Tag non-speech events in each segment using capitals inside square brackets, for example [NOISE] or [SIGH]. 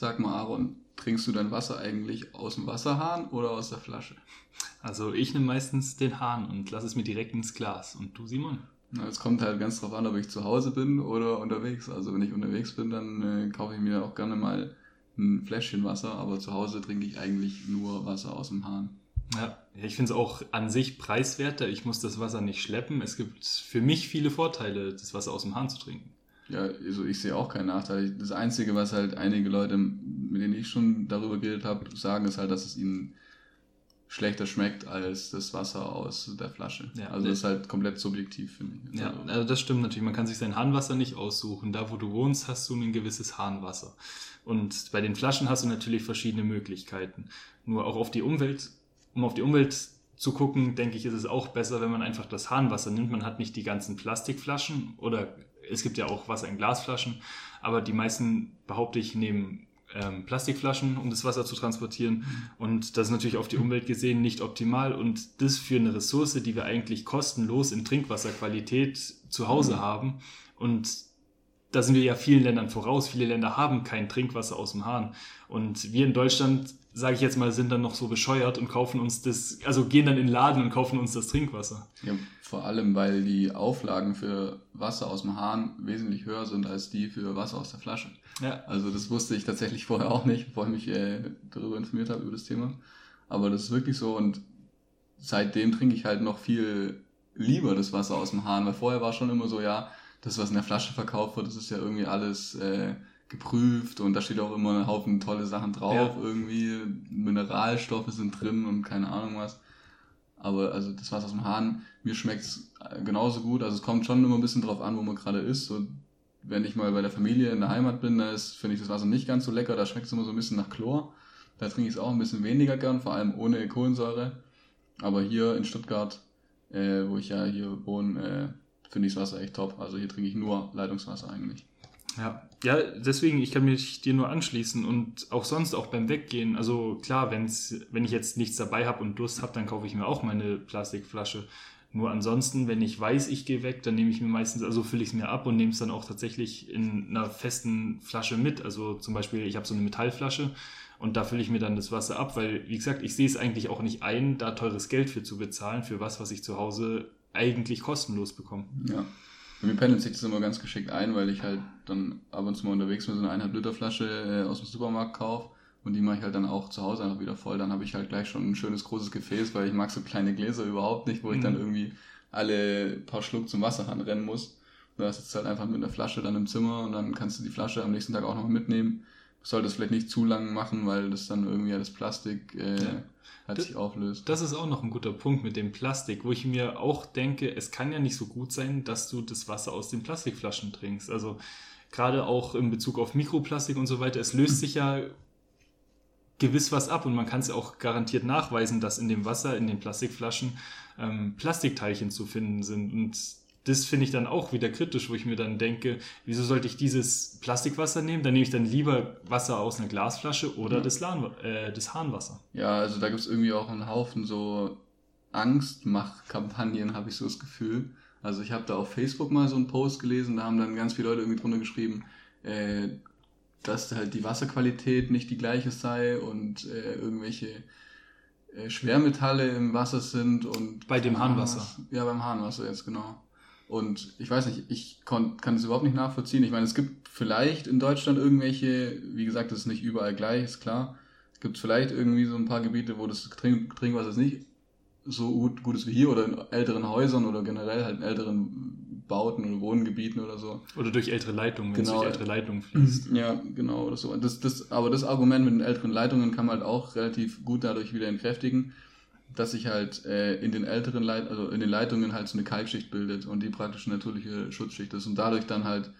Sag mal, Aaron, trinkst du dein Wasser eigentlich aus dem Wasserhahn oder aus der Flasche? Also ich nehme meistens den Hahn und lasse es mir direkt ins Glas. Und du, Simon? Na, es kommt halt ganz drauf an, ob ich zu Hause bin oder unterwegs. Also wenn ich unterwegs bin, dann äh, kaufe ich mir auch gerne mal ein Fläschchen Wasser, aber zu Hause trinke ich eigentlich nur Wasser aus dem Hahn. Ja, ich finde es auch an sich preiswerter. Ich muss das Wasser nicht schleppen. Es gibt für mich viele Vorteile, das Wasser aus dem Hahn zu trinken. Ja, also ich sehe auch keinen Nachteil. Das Einzige, was halt einige Leute, mit denen ich schon darüber geredet habe, sagen, ist halt, dass es ihnen schlechter schmeckt als das Wasser aus der Flasche. Ja, also das ist halt komplett subjektiv, finde ich. Ja, also das stimmt natürlich. Man kann sich sein Hahnwasser nicht aussuchen. Da, wo du wohnst, hast du ein gewisses Hahnwasser. Und bei den Flaschen hast du natürlich verschiedene Möglichkeiten. Nur auch auf die Umwelt, um auf die Umwelt zu gucken, denke ich, ist es auch besser, wenn man einfach das Hahnwasser nimmt. Man hat nicht die ganzen Plastikflaschen oder es gibt ja auch Wasser in Glasflaschen, aber die meisten, behaupte ich, nehmen ähm, Plastikflaschen, um das Wasser zu transportieren. Und das ist natürlich auf die Umwelt gesehen nicht optimal. Und das für eine Ressource, die wir eigentlich kostenlos in Trinkwasserqualität zu Hause mhm. haben. Und da sind wir ja vielen Ländern voraus. Viele Länder haben kein Trinkwasser aus dem Hahn. Und wir in Deutschland, sage ich jetzt mal, sind dann noch so bescheuert und kaufen uns das, also gehen dann in den Laden und kaufen uns das Trinkwasser. Ja, vor allem, weil die Auflagen für Wasser aus dem Hahn wesentlich höher sind als die für Wasser aus der Flasche. Ja. Also das wusste ich tatsächlich vorher auch nicht, bevor ich mich äh, darüber informiert habe, über das Thema. Aber das ist wirklich so und seitdem trinke ich halt noch viel lieber das Wasser aus dem Hahn, weil vorher war schon immer so, ja, das, was in der Flasche verkauft wird, das ist ja irgendwie alles äh, geprüft und da steht auch immer ein Haufen tolle Sachen drauf, ja. irgendwie Mineralstoffe sind drin und keine Ahnung was. Aber also das Wasser aus dem Hahn, mir schmeckt's genauso gut. Also es kommt schon immer ein bisschen drauf an, wo man gerade ist. So, wenn ich mal bei der Familie in der Heimat bin, da ist, finde ich das Wasser nicht ganz so lecker. Da schmeckt es immer so ein bisschen nach Chlor. Da trinke ich es auch ein bisschen weniger gern, vor allem ohne Kohlensäure. Aber hier in Stuttgart, äh, wo ich ja hier wohne, äh, finde ich das Wasser echt top. Also hier trinke ich nur Leitungswasser eigentlich. Ja, ja, deswegen, ich kann mich dir nur anschließen und auch sonst auch beim Weggehen. Also klar, wenn's, wenn ich jetzt nichts dabei habe und Durst habe, dann kaufe ich mir auch meine Plastikflasche. Nur ansonsten, wenn ich weiß, ich gehe weg, dann nehme ich mir meistens, also fülle ich es mir ab und nehme es dann auch tatsächlich in einer festen Flasche mit. Also zum Beispiel, ich habe so eine Metallflasche und da fülle ich mir dann das Wasser ab, weil, wie gesagt, ich sehe es eigentlich auch nicht ein, da teures Geld für zu bezahlen, für was, was ich zu Hause eigentlich kostenlos bekomme. Ja. Mir pendelt sich das immer ganz geschickt ein, weil ich halt dann ab und zu mal unterwegs mit so einer 1,5 Liter Flasche äh, aus dem Supermarkt kaufe und die mache ich halt dann auch zu Hause einfach wieder voll. Dann habe ich halt gleich schon ein schönes großes Gefäß, weil ich mag so kleine Gläser überhaupt nicht, wo ich dann mhm. irgendwie alle paar Schluck zum Wasserhahn rennen muss. Du hast jetzt halt einfach mit einer Flasche dann im Zimmer und dann kannst du die Flasche am nächsten Tag auch noch mitnehmen. Du solltest vielleicht nicht zu lang machen, weil das dann irgendwie das Plastik äh, ja. halt das, sich auflöst. Das ist auch noch ein guter Punkt mit dem Plastik, wo ich mir auch denke, es kann ja nicht so gut sein, dass du das Wasser aus den Plastikflaschen trinkst. Also gerade auch in Bezug auf Mikroplastik und so weiter, es löst sich ja gewiss was ab und man kann es ja auch garantiert nachweisen, dass in dem Wasser, in den Plastikflaschen ähm, Plastikteilchen zu finden sind. Und das finde ich dann auch wieder kritisch, wo ich mir dann denke, wieso sollte ich dieses Plastikwasser nehmen? Dann nehme ich dann lieber Wasser aus einer Glasflasche oder ja. das, Lahn, äh, das Hahnwasser. Ja, also da gibt es irgendwie auch einen Haufen so Angstmachkampagnen, habe ich so das Gefühl. Also ich habe da auf Facebook mal so einen Post gelesen, da haben dann ganz viele Leute irgendwie drunter geschrieben, äh, dass halt die Wasserqualität nicht die gleiche sei und äh, irgendwelche äh, Schwermetalle im Wasser sind und bei dem Hahnwasser. Ja, beim Hahnwasser jetzt genau. Und ich weiß nicht, ich kann es überhaupt nicht nachvollziehen. Ich meine, es gibt vielleicht in Deutschland irgendwelche, wie gesagt, das ist nicht überall gleich, ist klar. Es gibt vielleicht irgendwie so ein paar Gebiete, wo das Trink Trinkwasser nicht so gut, gut ist wie hier oder in älteren Häusern oder generell halt in älteren Bauten oder Wohngebieten oder so. Oder durch ältere Leitungen, wenn genau. es durch ältere Leitungen fließt. Ja, genau, oder so. Das, das, aber das Argument mit den älteren Leitungen kann man halt auch relativ gut dadurch wieder entkräftigen, dass sich halt äh, in den älteren Leit also in den Leitungen halt so eine Kalkschicht bildet und die praktisch eine natürliche Schutzschicht ist und dadurch dann halt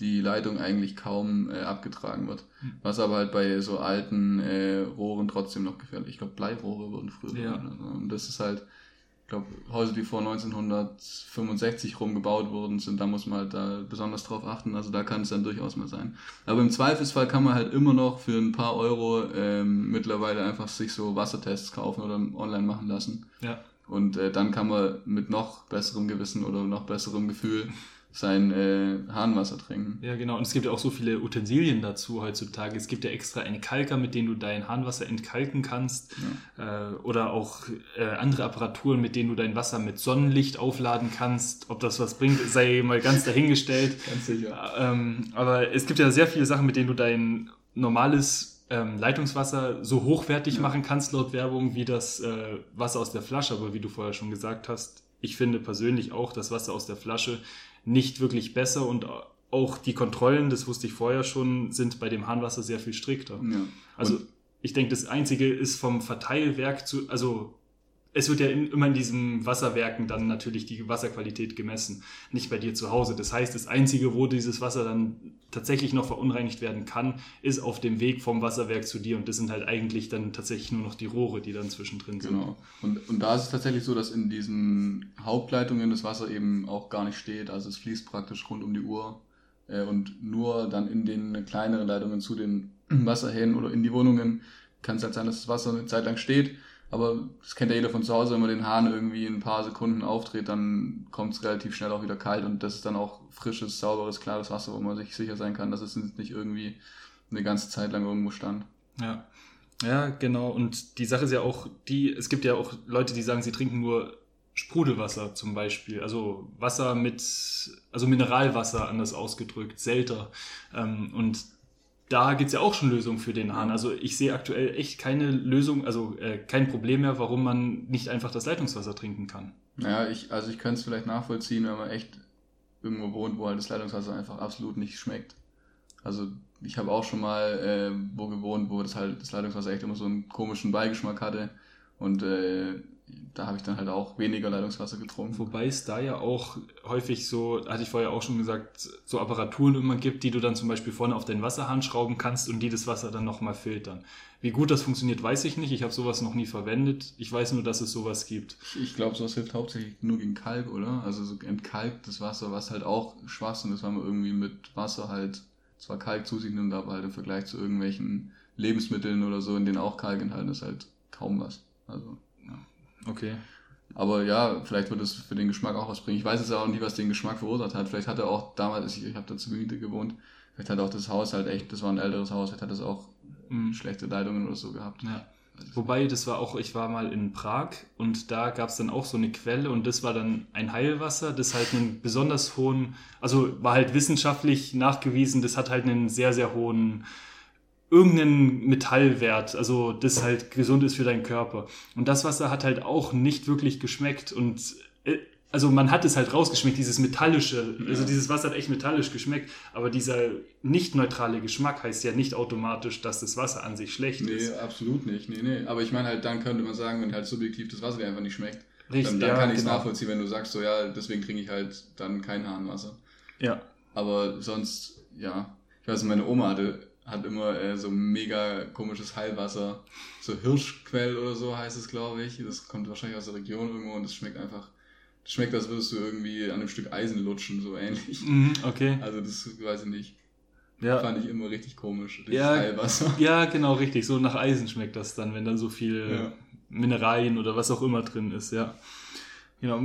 die Leitung eigentlich kaum äh, abgetragen wird. Hm. Was aber halt bei so alten äh, Rohren trotzdem noch gefährlich. Ich glaube, Bleirohre wurden früher. Ja. Also, und das ist halt, glaube, Häuser, die vor 1965 rumgebaut worden sind, da muss man halt da besonders drauf achten. Also da kann es dann durchaus mal sein. Aber im Zweifelsfall kann man halt immer noch für ein paar Euro ähm, mittlerweile einfach sich so Wassertests kaufen oder online machen lassen. Ja. Und äh, dann kann man mit noch besserem Gewissen oder noch besserem Gefühl sein äh, Hahnwasser trinken. Ja, genau. Und es gibt ja auch so viele Utensilien dazu heutzutage. Es gibt ja extra einen Kalker, mit dem du dein Hahnwasser entkalken kannst. Ja. Äh, oder auch äh, andere Apparaturen, mit denen du dein Wasser mit Sonnenlicht aufladen kannst. Ob das was bringt, sei mal ganz dahingestellt. [LAUGHS] ganz sicher. Ähm, aber es gibt ja sehr viele Sachen, mit denen du dein normales ähm, Leitungswasser so hochwertig ja. machen kannst, laut Werbung, wie das äh, Wasser aus der Flasche. Aber wie du vorher schon gesagt hast, ich finde persönlich auch das Wasser aus der Flasche nicht wirklich besser und auch die Kontrollen, das wusste ich vorher schon, sind bei dem Hahnwasser sehr viel strikter. Ja. Also ich denke, das Einzige ist vom Verteilwerk zu, also es wird ja in, immer in diesen Wasserwerken dann natürlich die Wasserqualität gemessen, nicht bei dir zu Hause. Das heißt, das Einzige, wo dieses Wasser dann tatsächlich noch verunreinigt werden kann, ist auf dem Weg vom Wasserwerk zu dir. Und das sind halt eigentlich dann tatsächlich nur noch die Rohre, die dann zwischendrin sind. Genau. Und, und da ist es tatsächlich so, dass in diesen Hauptleitungen das Wasser eben auch gar nicht steht. Also es fließt praktisch rund um die Uhr. Äh, und nur dann in den kleineren Leitungen zu den [CLEARS THROAT] Wasserhähnen oder in die Wohnungen kann es halt sein, dass das Wasser eine Zeit lang steht aber das kennt ja jeder von zu Hause, wenn man den Hahn irgendwie in ein paar Sekunden aufdreht, dann kommt es relativ schnell auch wieder kalt und das ist dann auch frisches, sauberes, klares Wasser, wo man sich sicher sein kann, dass es nicht irgendwie eine ganze Zeit lang irgendwo stand. Ja. Ja, genau. Und die Sache ist ja auch die, es gibt ja auch Leute, die sagen, sie trinken nur Sprudelwasser zum Beispiel, also Wasser mit, also Mineralwasser anders ausgedrückt, selter. Ähm, und da gibt es ja auch schon Lösungen für den Hahn. Also ich sehe aktuell echt keine Lösung, also äh, kein Problem mehr, warum man nicht einfach das Leitungswasser trinken kann. Ja, ich, also ich könnte es vielleicht nachvollziehen, wenn man echt irgendwo wohnt, wo halt das Leitungswasser einfach absolut nicht schmeckt. Also ich habe auch schon mal äh, wo gewohnt, wo das halt das Leitungswasser echt immer so einen komischen Beigeschmack hatte. Und äh, da habe ich dann halt auch weniger Leitungswasser getrunken. Wobei es da ja auch häufig so, hatte ich vorher auch schon gesagt, so Apparaturen immer gibt, die du dann zum Beispiel vorne auf den Wasserhahn schrauben kannst und die das Wasser dann nochmal filtern. Wie gut das funktioniert, weiß ich nicht. Ich habe sowas noch nie verwendet. Ich weiß nur, dass es sowas gibt. Ich glaube, sowas hilft hauptsächlich nur gegen Kalk, oder? Also so entkalktes Wasser, was halt auch Schwachsinn ist, weil man irgendwie mit Wasser halt zwar Kalk zu sich nimmt, aber halt im Vergleich zu irgendwelchen Lebensmitteln oder so, in denen auch Kalk enthalten ist, halt kaum was. Also Okay. Aber ja, vielleicht wird es für den Geschmack auch was bringen. Ich weiß jetzt auch nicht, was den Geschmack verursacht hat. Vielleicht hat er auch damals, ich, ich habe da zur Miete gewohnt, vielleicht hat auch das Haus halt echt, das war ein älteres Haus, vielleicht hat es auch mhm. schlechte Leitungen oder so gehabt. Ja. Wobei, das war auch, ich war mal in Prag und da gab es dann auch so eine Quelle und das war dann ein Heilwasser, das halt einen besonders hohen, also war halt wissenschaftlich nachgewiesen, das hat halt einen sehr, sehr hohen irgendeinen Metallwert, also das halt gesund ist für deinen Körper. Und das Wasser hat halt auch nicht wirklich geschmeckt und äh, also man hat es halt rausgeschmeckt, dieses metallische, also dieses Wasser hat echt metallisch geschmeckt, aber dieser nicht neutrale Geschmack heißt ja nicht automatisch, dass das Wasser an sich schlecht nee, ist. Nee, absolut nicht. Nee, nee. Aber ich meine halt, dann könnte man sagen, wenn halt subjektiv das Wasser einfach nicht schmeckt, Richtig, dann, dann ja, kann ich es genau. nachvollziehen, wenn du sagst, so ja, deswegen trinke ich halt dann kein Hahnwasser. Ja. Aber sonst, ja, ich weiß, meine Oma hatte hat immer äh, so mega komisches Heilwasser. So Hirschquell oder so heißt es, glaube ich. Das kommt wahrscheinlich aus der Region irgendwo und das schmeckt einfach. Das schmeckt, als würdest du irgendwie an einem Stück Eisen lutschen, so ähnlich. Mhm, okay. Also das weiß ich nicht. Ja. Fand ich immer richtig komisch, das ja, Heilwasser. [LAUGHS] Ja, genau, richtig. So nach Eisen schmeckt das dann, wenn dann so viel ja. Mineralien oder was auch immer drin ist, ja. Genau,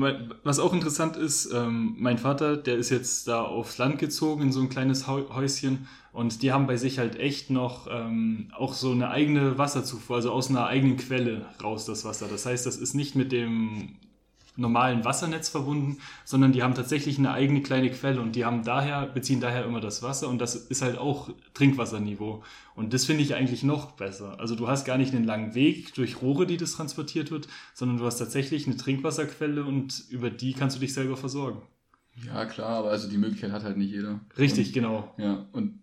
was auch interessant ist, ähm, mein Vater, der ist jetzt da aufs Land gezogen in so ein kleines Häuschen und die haben bei sich halt echt noch ähm, auch so eine eigene Wasserzufuhr, also aus einer eigenen Quelle raus das Wasser. Das heißt, das ist nicht mit dem normalen Wassernetz verbunden, sondern die haben tatsächlich eine eigene kleine Quelle und die haben daher, beziehen daher immer das Wasser und das ist halt auch Trinkwasserniveau. Und das finde ich eigentlich noch besser. Also du hast gar nicht einen langen Weg durch Rohre, die das transportiert wird, sondern du hast tatsächlich eine Trinkwasserquelle und über die kannst du dich selber versorgen. Ja, klar, aber also die Möglichkeit hat halt nicht jeder. Richtig, und, genau. Ja, und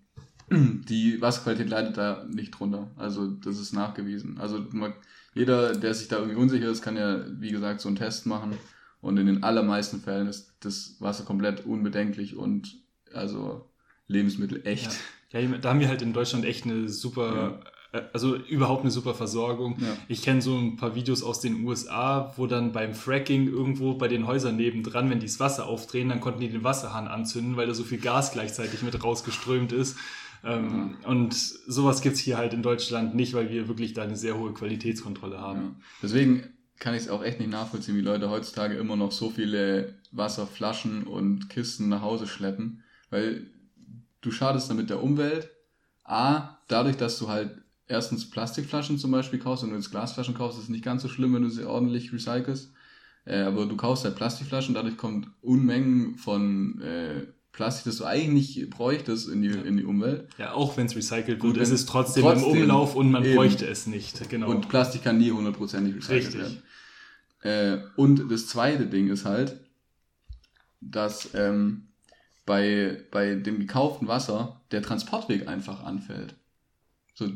[CLEARS THROAT] die Wasserqualität leidet da nicht drunter. Also das ist nachgewiesen. Also man, jeder, der sich da irgendwie unsicher ist, kann ja, wie gesagt, so einen Test machen. Und in den allermeisten Fällen ist das Wasser komplett unbedenklich und also Lebensmittel echt. Ja, ja da haben wir halt in Deutschland echt eine super, ja. Äh, also überhaupt eine super Versorgung. Ja. Ich kenne so ein paar Videos aus den USA, wo dann beim Fracking irgendwo bei den Häusern nebendran, wenn die das Wasser aufdrehen, dann konnten die den Wasserhahn anzünden, weil da so viel Gas gleichzeitig mit rausgeströmt ist. Ähm, ja. Und sowas gibt's hier halt in Deutschland nicht, weil wir wirklich da eine sehr hohe Qualitätskontrolle haben. Ja. Deswegen, kann ich es auch echt nicht nachvollziehen, wie Leute heutzutage immer noch so viele Wasserflaschen und Kisten nach Hause schleppen, weil du schadest damit der Umwelt. A, dadurch, dass du halt erstens Plastikflaschen zum Beispiel kaufst und du jetzt Glasflaschen kaufst, ist es nicht ganz so schlimm, wenn du sie ordentlich recycelst. Äh, aber du kaufst halt Plastikflaschen, dadurch kommt Unmengen von äh, Plastik, das du eigentlich bräuchtest in die, in die Umwelt. Ja, auch wenn es recycelt wird, ist es trotzdem, trotzdem, im Umlauf und man eben. bräuchte es nicht. Genau. Und Plastik kann nie hundertprozentig recycelt Richtig. werden. Äh, und das zweite Ding ist halt, dass ähm, bei, bei dem gekauften Wasser der Transportweg einfach anfällt. So,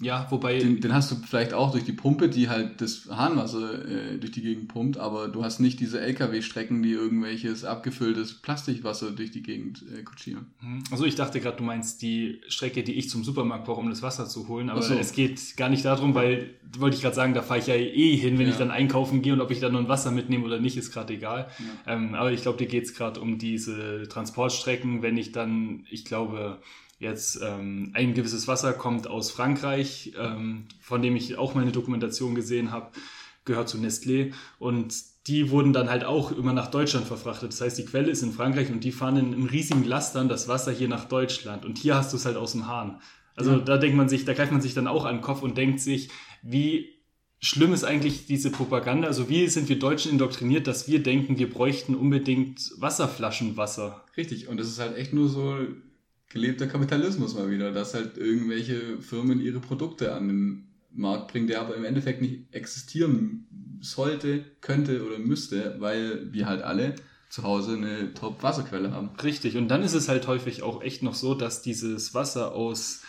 ja, wobei. Den, den, hast du vielleicht auch durch die Pumpe, die halt das Hahnwasser äh, durch die Gegend pumpt, aber du hast nicht diese LKW-Strecken, die irgendwelches abgefülltes Plastikwasser durch die Gegend äh, kutschieren. Mhm. Also ich dachte gerade, du meinst die Strecke, die ich zum Supermarkt brauche, um das Wasser zu holen, aber so. es geht gar nicht darum, weil, wollte ich gerade sagen, da fahre ich ja eh hin, wenn ja. ich dann einkaufen gehe und ob ich dann nur ein Wasser mitnehme oder nicht, ist gerade egal. Ja. Ähm, aber ich glaube, dir geht es gerade um diese Transportstrecken, wenn ich dann, ich glaube, jetzt ähm, ein gewisses Wasser kommt aus Frankreich, ähm, von dem ich auch mal eine Dokumentation gesehen habe, gehört zu Nestlé und die wurden dann halt auch immer nach Deutschland verfrachtet. Das heißt, die Quelle ist in Frankreich und die fahren in, in riesigen Lastern das Wasser hier nach Deutschland und hier hast du es halt aus dem Hahn. Also ja. da denkt man sich, da greift man sich dann auch an den Kopf und denkt sich, wie schlimm ist eigentlich diese Propaganda? Also wie sind wir Deutschen indoktriniert, dass wir denken, wir bräuchten unbedingt Wasserflaschenwasser? Richtig, und das ist halt echt nur so gelebter Kapitalismus mal wieder, dass halt irgendwelche Firmen ihre Produkte an den Markt bringen, der aber im Endeffekt nicht existieren sollte, könnte oder müsste, weil wir halt alle zu Hause eine Top-Wasserquelle haben. Richtig, und dann ist es halt häufig auch echt noch so, dass dieses Wasser aus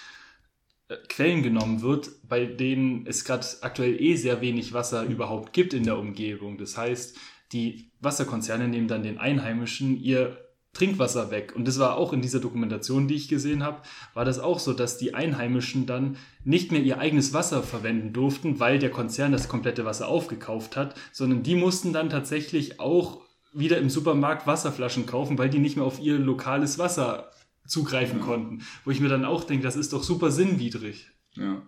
äh, Quellen genommen wird, bei denen es gerade aktuell eh sehr wenig Wasser überhaupt gibt in der Umgebung. Das heißt, die Wasserkonzerne nehmen dann den Einheimischen ihr Trinkwasser weg. Und das war auch in dieser Dokumentation, die ich gesehen habe, war das auch so, dass die Einheimischen dann nicht mehr ihr eigenes Wasser verwenden durften, weil der Konzern das komplette Wasser aufgekauft hat, sondern die mussten dann tatsächlich auch wieder im Supermarkt Wasserflaschen kaufen, weil die nicht mehr auf ihr lokales Wasser zugreifen ja. konnten. Wo ich mir dann auch denke, das ist doch super sinnwidrig. Ja,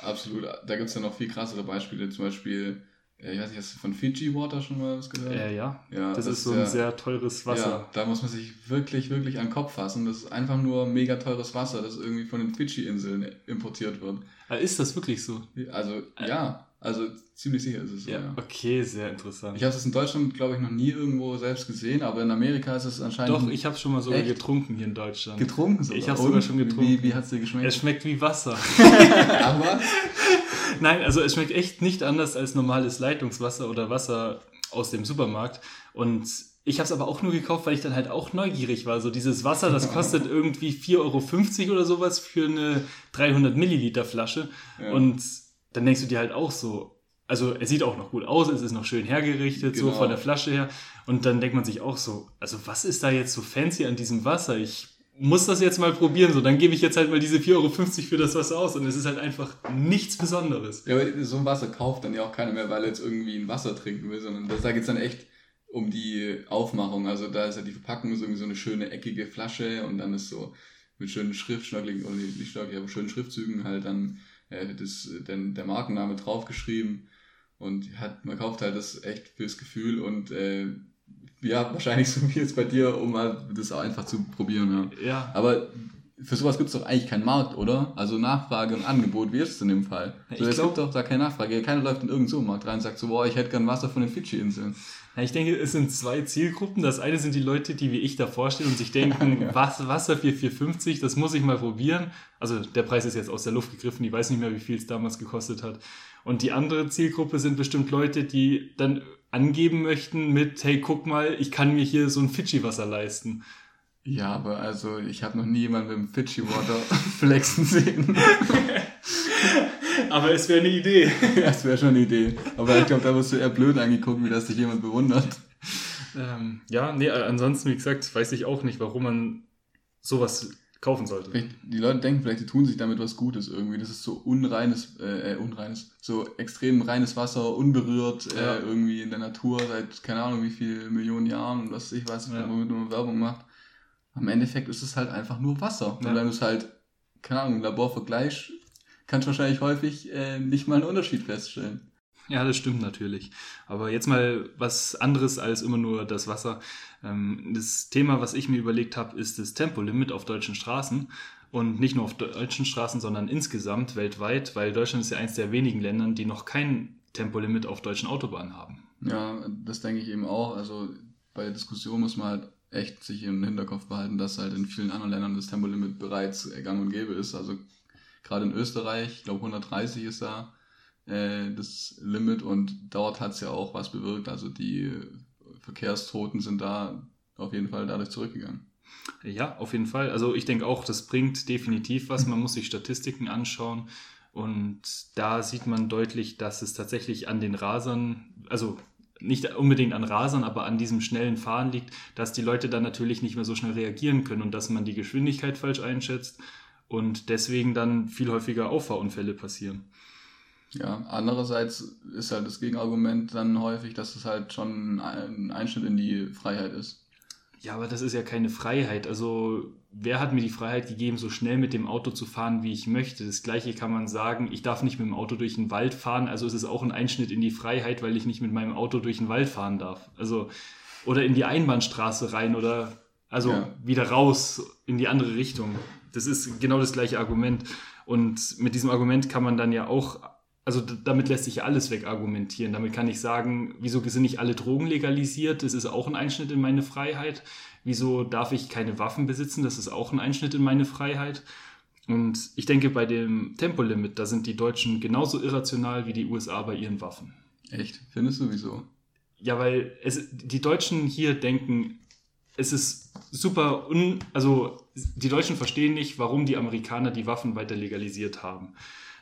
absolut. Da gibt es ja noch viel krassere Beispiele, zum Beispiel ich weiß nicht, hast du von Fiji Water schon mal was gehört? Äh, ja, ja. Das, das ist so ein ja, sehr teures Wasser. Ja, da muss man sich wirklich, wirklich an den Kopf fassen. Das ist einfach nur mega teures Wasser, das irgendwie von den Fidschi-Inseln importiert wird. Ah, ist das wirklich so? Also, ja. Also ziemlich sicher ist es so. Ja, ja. okay, sehr interessant. Ich habe es in Deutschland, glaube ich, noch nie irgendwo selbst gesehen, aber in Amerika ist es anscheinend. Doch, ich habe es schon mal sogar echt? getrunken hier in Deutschland. Getrunken sogar? Ich habe sogar schon getrunken. Wie, wie hat es dir geschmeckt? Es schmeckt wie Wasser. [LAUGHS] aber? [LAUGHS] Nein, also es schmeckt echt nicht anders als normales Leitungswasser oder Wasser aus dem Supermarkt. Und ich habe es aber auch nur gekauft, weil ich dann halt auch neugierig war. So dieses Wasser, das kostet [LAUGHS] irgendwie 4,50 Euro oder sowas für eine 300 Milliliter Flasche. Ja. Und dann denkst du dir halt auch so, also es sieht auch noch gut aus, es ist noch schön hergerichtet, genau. so von der Flasche her. Und dann denkt man sich auch so, also was ist da jetzt so fancy an diesem Wasser? Ich muss das jetzt mal probieren, so dann gebe ich jetzt halt mal diese 4,50 Euro für das Wasser aus und es ist halt einfach nichts Besonderes. Ja, aber so ein Wasser kauft dann ja auch keiner mehr, weil er jetzt irgendwie ein Wasser trinken will, sondern da geht es dann echt um die Aufmachung. Also da ist ja die Verpackung ist irgendwie so eine schöne eckige Flasche und dann ist so mit schönen Schriftschnörkeligen, oder nicht Schnörkel, aber schönen Schriftzügen halt dann äh, das, denn der Markenname draufgeschrieben und hat, man kauft halt das echt fürs Gefühl und äh, ja, wahrscheinlich [LAUGHS] so wie jetzt bei dir, um mal das auch einfach zu probieren. Ja. ja. Aber für sowas gibt es doch eigentlich keinen Markt, oder? Also Nachfrage und Angebot, wie ist es in dem Fall? Ja, so, es glaub, gibt doch da keine Nachfrage. Keiner läuft in irgendeinen Supermarkt rein und sagt so, boah, ich hätte gern Wasser von den Fidschi-Inseln. Ja, ich denke, es sind zwei Zielgruppen. Das eine sind die Leute, die wie ich da vorstehen und sich denken, [LAUGHS] ja. was, Wasser für 4,50, das muss ich mal probieren. Also der Preis ist jetzt aus der Luft gegriffen, ich weiß nicht mehr, wie viel es damals gekostet hat. Und die andere Zielgruppe sind bestimmt Leute, die dann angeben möchten mit, hey, guck mal, ich kann mir hier so ein Fidschi-Wasser leisten. Ja, aber also ich habe noch nie jemanden mit dem Fidschi-Water [LAUGHS] flexen sehen. [LAUGHS] aber es wäre eine Idee. [LAUGHS] es wäre schon eine Idee. Aber ich glaube, da wirst du eher blöd angeguckt, wie das sich jemand bewundert. Ähm, ja, nee, ansonsten, wie gesagt, weiß ich auch nicht, warum man sowas kaufen sollte. Vielleicht, die Leute denken vielleicht, die tun sich damit was Gutes irgendwie. Das ist so unreines, äh, äh unreines, so extrem reines Wasser, unberührt, äh, ja. äh, irgendwie in der Natur seit keine Ahnung wie viel Millionen Jahren und was ich weiß, ja. womit man Werbung macht. Am Endeffekt ist es halt einfach nur Wasser. Ja. Und wenn du es halt, keine Ahnung, im Labor vergleichst, kannst du wahrscheinlich häufig äh, nicht mal einen Unterschied feststellen. Ja, das stimmt natürlich. Aber jetzt mal was anderes als immer nur das Wasser. Ähm, das Thema, was ich mir überlegt habe, ist das Tempolimit auf deutschen Straßen. Und nicht nur auf deutschen Straßen, sondern insgesamt weltweit, weil Deutschland ist ja eines der wenigen Länder, die noch kein Tempolimit auf deutschen Autobahnen haben. Ja, das denke ich eben auch. Also bei der Diskussion muss man halt echt sich im Hinterkopf behalten, dass halt in vielen anderen Ländern das Tempolimit bereits gang und gäbe ist. Also gerade in Österreich, ich glaube 130 ist da äh, das Limit und dort hat es ja auch was bewirkt. Also die Verkehrstoten sind da auf jeden Fall dadurch zurückgegangen. Ja, auf jeden Fall. Also ich denke auch, das bringt definitiv was. Man muss sich Statistiken anschauen und da sieht man deutlich, dass es tatsächlich an den Rasern, also nicht unbedingt an Rasern, aber an diesem schnellen Fahren liegt, dass die Leute dann natürlich nicht mehr so schnell reagieren können und dass man die Geschwindigkeit falsch einschätzt und deswegen dann viel häufiger Auffahrunfälle passieren. Ja, andererseits ist halt das Gegenargument dann häufig, dass es halt schon ein Einschnitt in die Freiheit ist. Ja, aber das ist ja keine Freiheit. Also, wer hat mir die Freiheit gegeben, so schnell mit dem Auto zu fahren, wie ich möchte? Das gleiche kann man sagen, ich darf nicht mit dem Auto durch den Wald fahren, also ist es auch ein Einschnitt in die Freiheit, weil ich nicht mit meinem Auto durch den Wald fahren darf. Also, oder in die Einbahnstraße rein oder also ja. wieder raus in die andere Richtung. Das ist genau das gleiche Argument. Und mit diesem Argument kann man dann ja auch also damit lässt sich alles wegargumentieren. Damit kann ich sagen, wieso sind nicht alle Drogen legalisiert? Das ist auch ein Einschnitt in meine Freiheit. Wieso darf ich keine Waffen besitzen? Das ist auch ein Einschnitt in meine Freiheit. Und ich denke, bei dem Tempolimit, da sind die Deutschen genauso irrational wie die USA bei ihren Waffen. Echt? Findest du wieso? Ja, weil es, die Deutschen hier denken, es ist super un, also die Deutschen verstehen nicht, warum die Amerikaner die Waffen weiter legalisiert haben.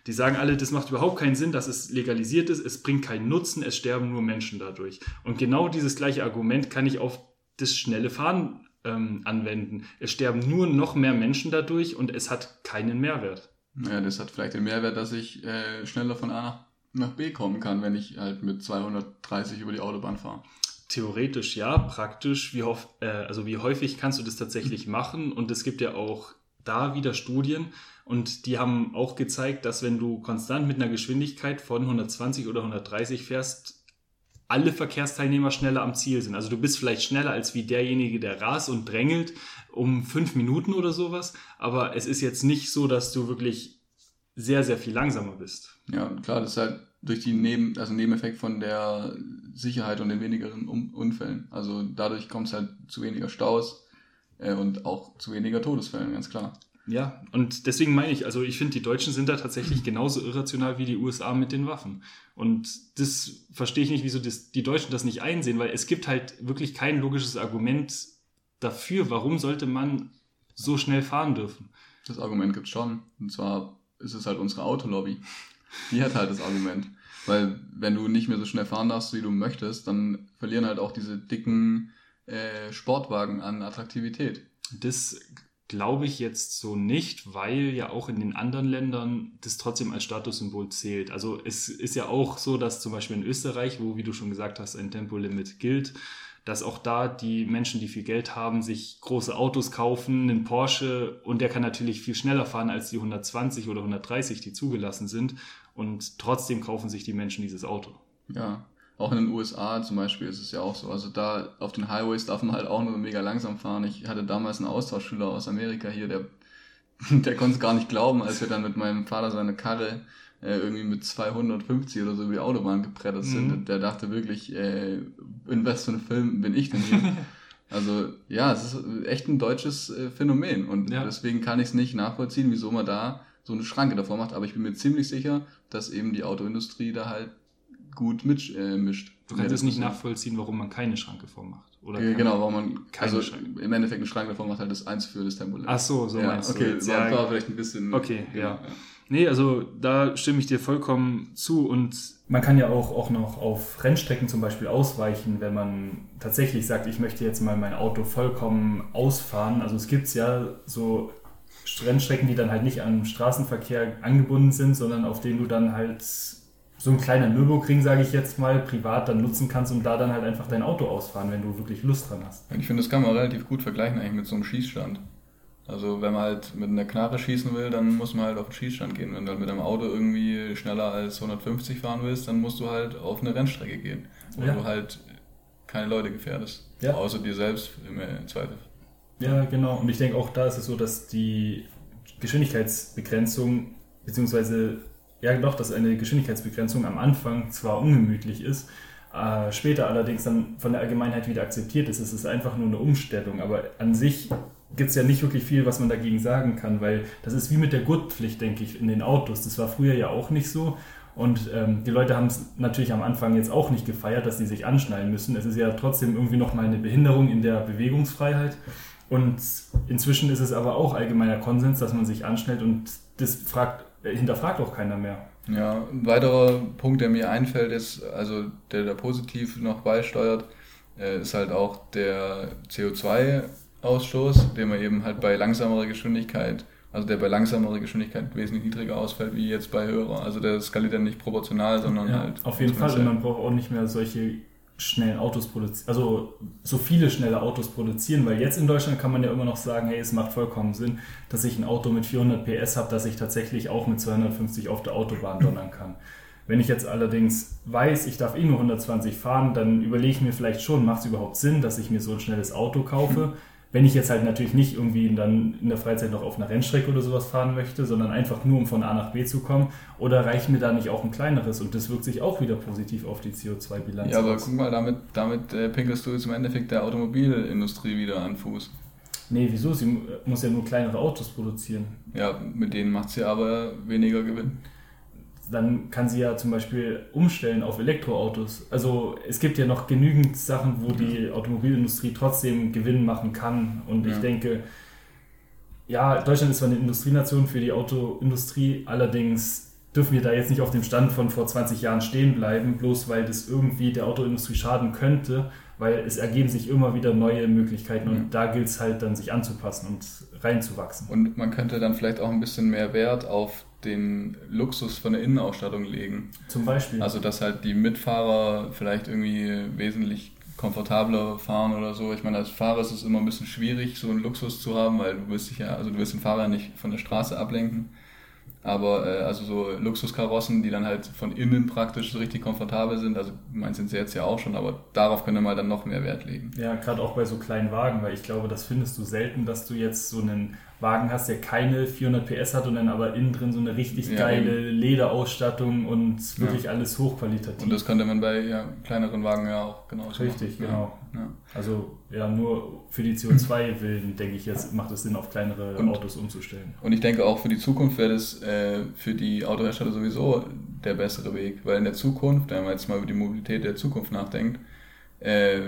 Die sagen alle, das macht überhaupt keinen Sinn, dass es legalisiert ist, es bringt keinen Nutzen, es sterben nur Menschen dadurch. Und genau dieses gleiche Argument kann ich auf das schnelle Fahren ähm, anwenden. Es sterben nur noch mehr Menschen dadurch und es hat keinen Mehrwert. Ja, das hat vielleicht den Mehrwert, dass ich äh, schneller von A nach B kommen kann, wenn ich halt mit 230 über die Autobahn fahre. Theoretisch ja, praktisch, wie, äh, also wie häufig kannst du das tatsächlich machen? Und es gibt ja auch da wieder Studien und die haben auch gezeigt, dass wenn du konstant mit einer Geschwindigkeit von 120 oder 130 fährst, alle Verkehrsteilnehmer schneller am Ziel sind. Also du bist vielleicht schneller als wie derjenige, der rast und drängelt um fünf Minuten oder sowas, aber es ist jetzt nicht so, dass du wirklich sehr, sehr viel langsamer bist. Ja, klar, das ist halt durch die Neben, also Nebeneffekt von der Sicherheit und den wenigeren Unfällen. Also dadurch kommt es halt zu weniger Staus und auch zu weniger Todesfällen, ganz klar. Ja, und deswegen meine ich, also ich finde, die Deutschen sind da tatsächlich genauso irrational wie die USA mit den Waffen. Und das verstehe ich nicht, wieso das, die Deutschen das nicht einsehen, weil es gibt halt wirklich kein logisches Argument dafür, warum sollte man so schnell fahren dürfen. Das Argument gibt es schon. Und zwar ist es halt unsere Autolobby. Die hat halt das Argument. Weil wenn du nicht mehr so schnell fahren darfst, wie du möchtest, dann verlieren halt auch diese dicken äh, Sportwagen an Attraktivität. Das glaube ich jetzt so nicht, weil ja auch in den anderen Ländern das trotzdem als Statussymbol zählt. Also es ist ja auch so, dass zum Beispiel in Österreich, wo, wie du schon gesagt hast, ein Tempolimit gilt, dass auch da die Menschen, die viel Geld haben, sich große Autos kaufen, einen Porsche und der kann natürlich viel schneller fahren als die 120 oder 130, die zugelassen sind und trotzdem kaufen sich die Menschen dieses Auto. Ja, auch in den USA zum Beispiel ist es ja auch so. Also da auf den Highways darf man halt auch nur mega langsam fahren. Ich hatte damals einen Austauschschüler aus Amerika hier, der, [LAUGHS] der konnte es gar nicht glauben, als wir dann mit meinem Vater seine Karre äh, irgendwie mit 250 oder so über die Autobahn geprettert sind. Mhm. Der dachte wirklich, äh, in was für einem Film bin ich denn hier? [LAUGHS] also ja, es ist echt ein deutsches äh, Phänomen und ja. deswegen kann ich es nicht nachvollziehen, wieso man da so eine Schranke davor macht. Aber ich bin mir ziemlich sicher, dass eben die Autoindustrie da halt gut mischt. Äh, mischt. Du kannst es nicht nachvollziehen, warum man keine Schranke vormacht. Oder äh, genau, warum man keine also Schranke. im Endeffekt eine Schranke davor macht, halt das eins für das Tempolimit. Ach so, so ja, meinst okay, du. Okay, war, war vielleicht ein bisschen. Okay, ja. ja. Nee, also da stimme ich dir vollkommen zu und man kann ja auch, auch noch auf Rennstrecken zum Beispiel ausweichen, wenn man tatsächlich sagt, ich möchte jetzt mal mein Auto vollkommen ausfahren. Also es gibt ja so Rennstrecken, die dann halt nicht an Straßenverkehr angebunden sind, sondern auf denen du dann halt so ein kleiner Nürburgring, sage ich jetzt mal, privat dann nutzen kannst und da dann halt einfach dein Auto ausfahren, wenn du wirklich Lust dran hast. Ich finde, das kann man relativ gut vergleichen eigentlich mit so einem Schießstand. Also wenn man halt mit einer Knarre schießen will, dann muss man halt auf den Schießstand gehen. Wenn du halt mit einem Auto irgendwie schneller als 150 fahren willst, dann musst du halt auf eine Rennstrecke gehen, wo ja. du halt keine Leute gefährdest. Ja. Außer dir selbst im Zweifel. Ja, genau. Und ich denke auch da ist es so, dass die Geschwindigkeitsbegrenzung, beziehungsweise ja doch, dass eine Geschwindigkeitsbegrenzung am Anfang zwar ungemütlich ist, äh, später allerdings dann von der Allgemeinheit wieder akzeptiert ist. Es ist einfach nur eine Umstellung, aber an sich gibt es ja nicht wirklich viel, was man dagegen sagen kann, weil das ist wie mit der Gurtpflicht, denke ich, in den Autos. Das war früher ja auch nicht so. Und ähm, die Leute haben es natürlich am Anfang jetzt auch nicht gefeiert, dass sie sich anschnallen müssen. Es ist ja trotzdem irgendwie nochmal eine Behinderung in der Bewegungsfreiheit. Und inzwischen ist es aber auch allgemeiner Konsens, dass man sich anschnellt und das fragt, hinterfragt auch keiner mehr. Ja, ein weiterer Punkt, der mir einfällt, ist, also der da positiv noch beisteuert, äh, ist halt auch der CO2-Ausstoß, den man eben halt bei langsamerer Geschwindigkeit, also der bei langsamerer Geschwindigkeit wesentlich niedriger ausfällt, wie jetzt bei höherer. Also der skaliert dann nicht proportional, sondern ja, halt. Auf jeden Fall, und man braucht auch nicht mehr solche schnellen Autos produzieren, also so viele schnelle Autos produzieren, weil jetzt in Deutschland kann man ja immer noch sagen, hey, es macht vollkommen Sinn, dass ich ein Auto mit 400 PS habe, dass ich tatsächlich auch mit 250 auf der Autobahn donnern kann. Wenn ich jetzt allerdings weiß, ich darf eh nur 120 fahren, dann überlege ich mir vielleicht schon, macht es überhaupt Sinn, dass ich mir so ein schnelles Auto kaufe? Wenn ich jetzt halt natürlich nicht irgendwie dann in der Freizeit noch auf einer Rennstrecke oder sowas fahren möchte, sondern einfach nur, um von A nach B zu kommen, oder reicht mir da nicht auch ein kleineres? Und das wirkt sich auch wieder positiv auf die CO2-Bilanz Ja, aber aus. guck mal, damit, damit äh, pinkelst du jetzt im Endeffekt der Automobilindustrie wieder an Fuß. Nee, wieso? Sie muss ja nur kleinere Autos produzieren. Ja, mit denen macht sie aber weniger Gewinn dann kann sie ja zum Beispiel umstellen auf Elektroautos. Also es gibt ja noch genügend Sachen, wo die Automobilindustrie trotzdem Gewinn machen kann. Und ja. ich denke, ja, Deutschland ist zwar eine Industrienation für die Autoindustrie, allerdings dürfen wir da jetzt nicht auf dem Stand von vor 20 Jahren stehen bleiben, bloß weil das irgendwie der Autoindustrie schaden könnte, weil es ergeben sich immer wieder neue Möglichkeiten und ja. da gilt es halt dann, sich anzupassen und reinzuwachsen. Und man könnte dann vielleicht auch ein bisschen mehr Wert auf den Luxus von der Innenausstattung legen. Zum Beispiel. Also, dass halt die Mitfahrer vielleicht irgendwie wesentlich komfortabler fahren oder so. Ich meine, als Fahrer ist es immer ein bisschen schwierig, so einen Luxus zu haben, weil du willst dich ja, also du willst den Fahrer nicht von der Straße ablenken. Aber äh, also so Luxuskarossen, die dann halt von innen praktisch so richtig komfortabel sind, also meins sind sie jetzt ja auch schon, aber darauf könnte man dann noch mehr Wert legen. Ja, gerade auch bei so kleinen Wagen, weil ich glaube, das findest du selten, dass du jetzt so einen Wagen hast, der keine 400 PS hat und dann aber innen drin so eine richtig ja, geile eben. Lederausstattung und wirklich ja. alles hochqualitativ. Und das könnte man bei ja, kleineren Wagen ja auch genauso Richtig, machen. genau. Also ja, nur für die CO2-Willen, denke ich jetzt, macht es Sinn, auf kleinere und, Autos umzustellen. Und ich denke auch für die Zukunft wäre das äh, für die Autohersteller sowieso der bessere Weg, weil in der Zukunft, wenn man jetzt mal über die Mobilität der Zukunft nachdenkt, äh,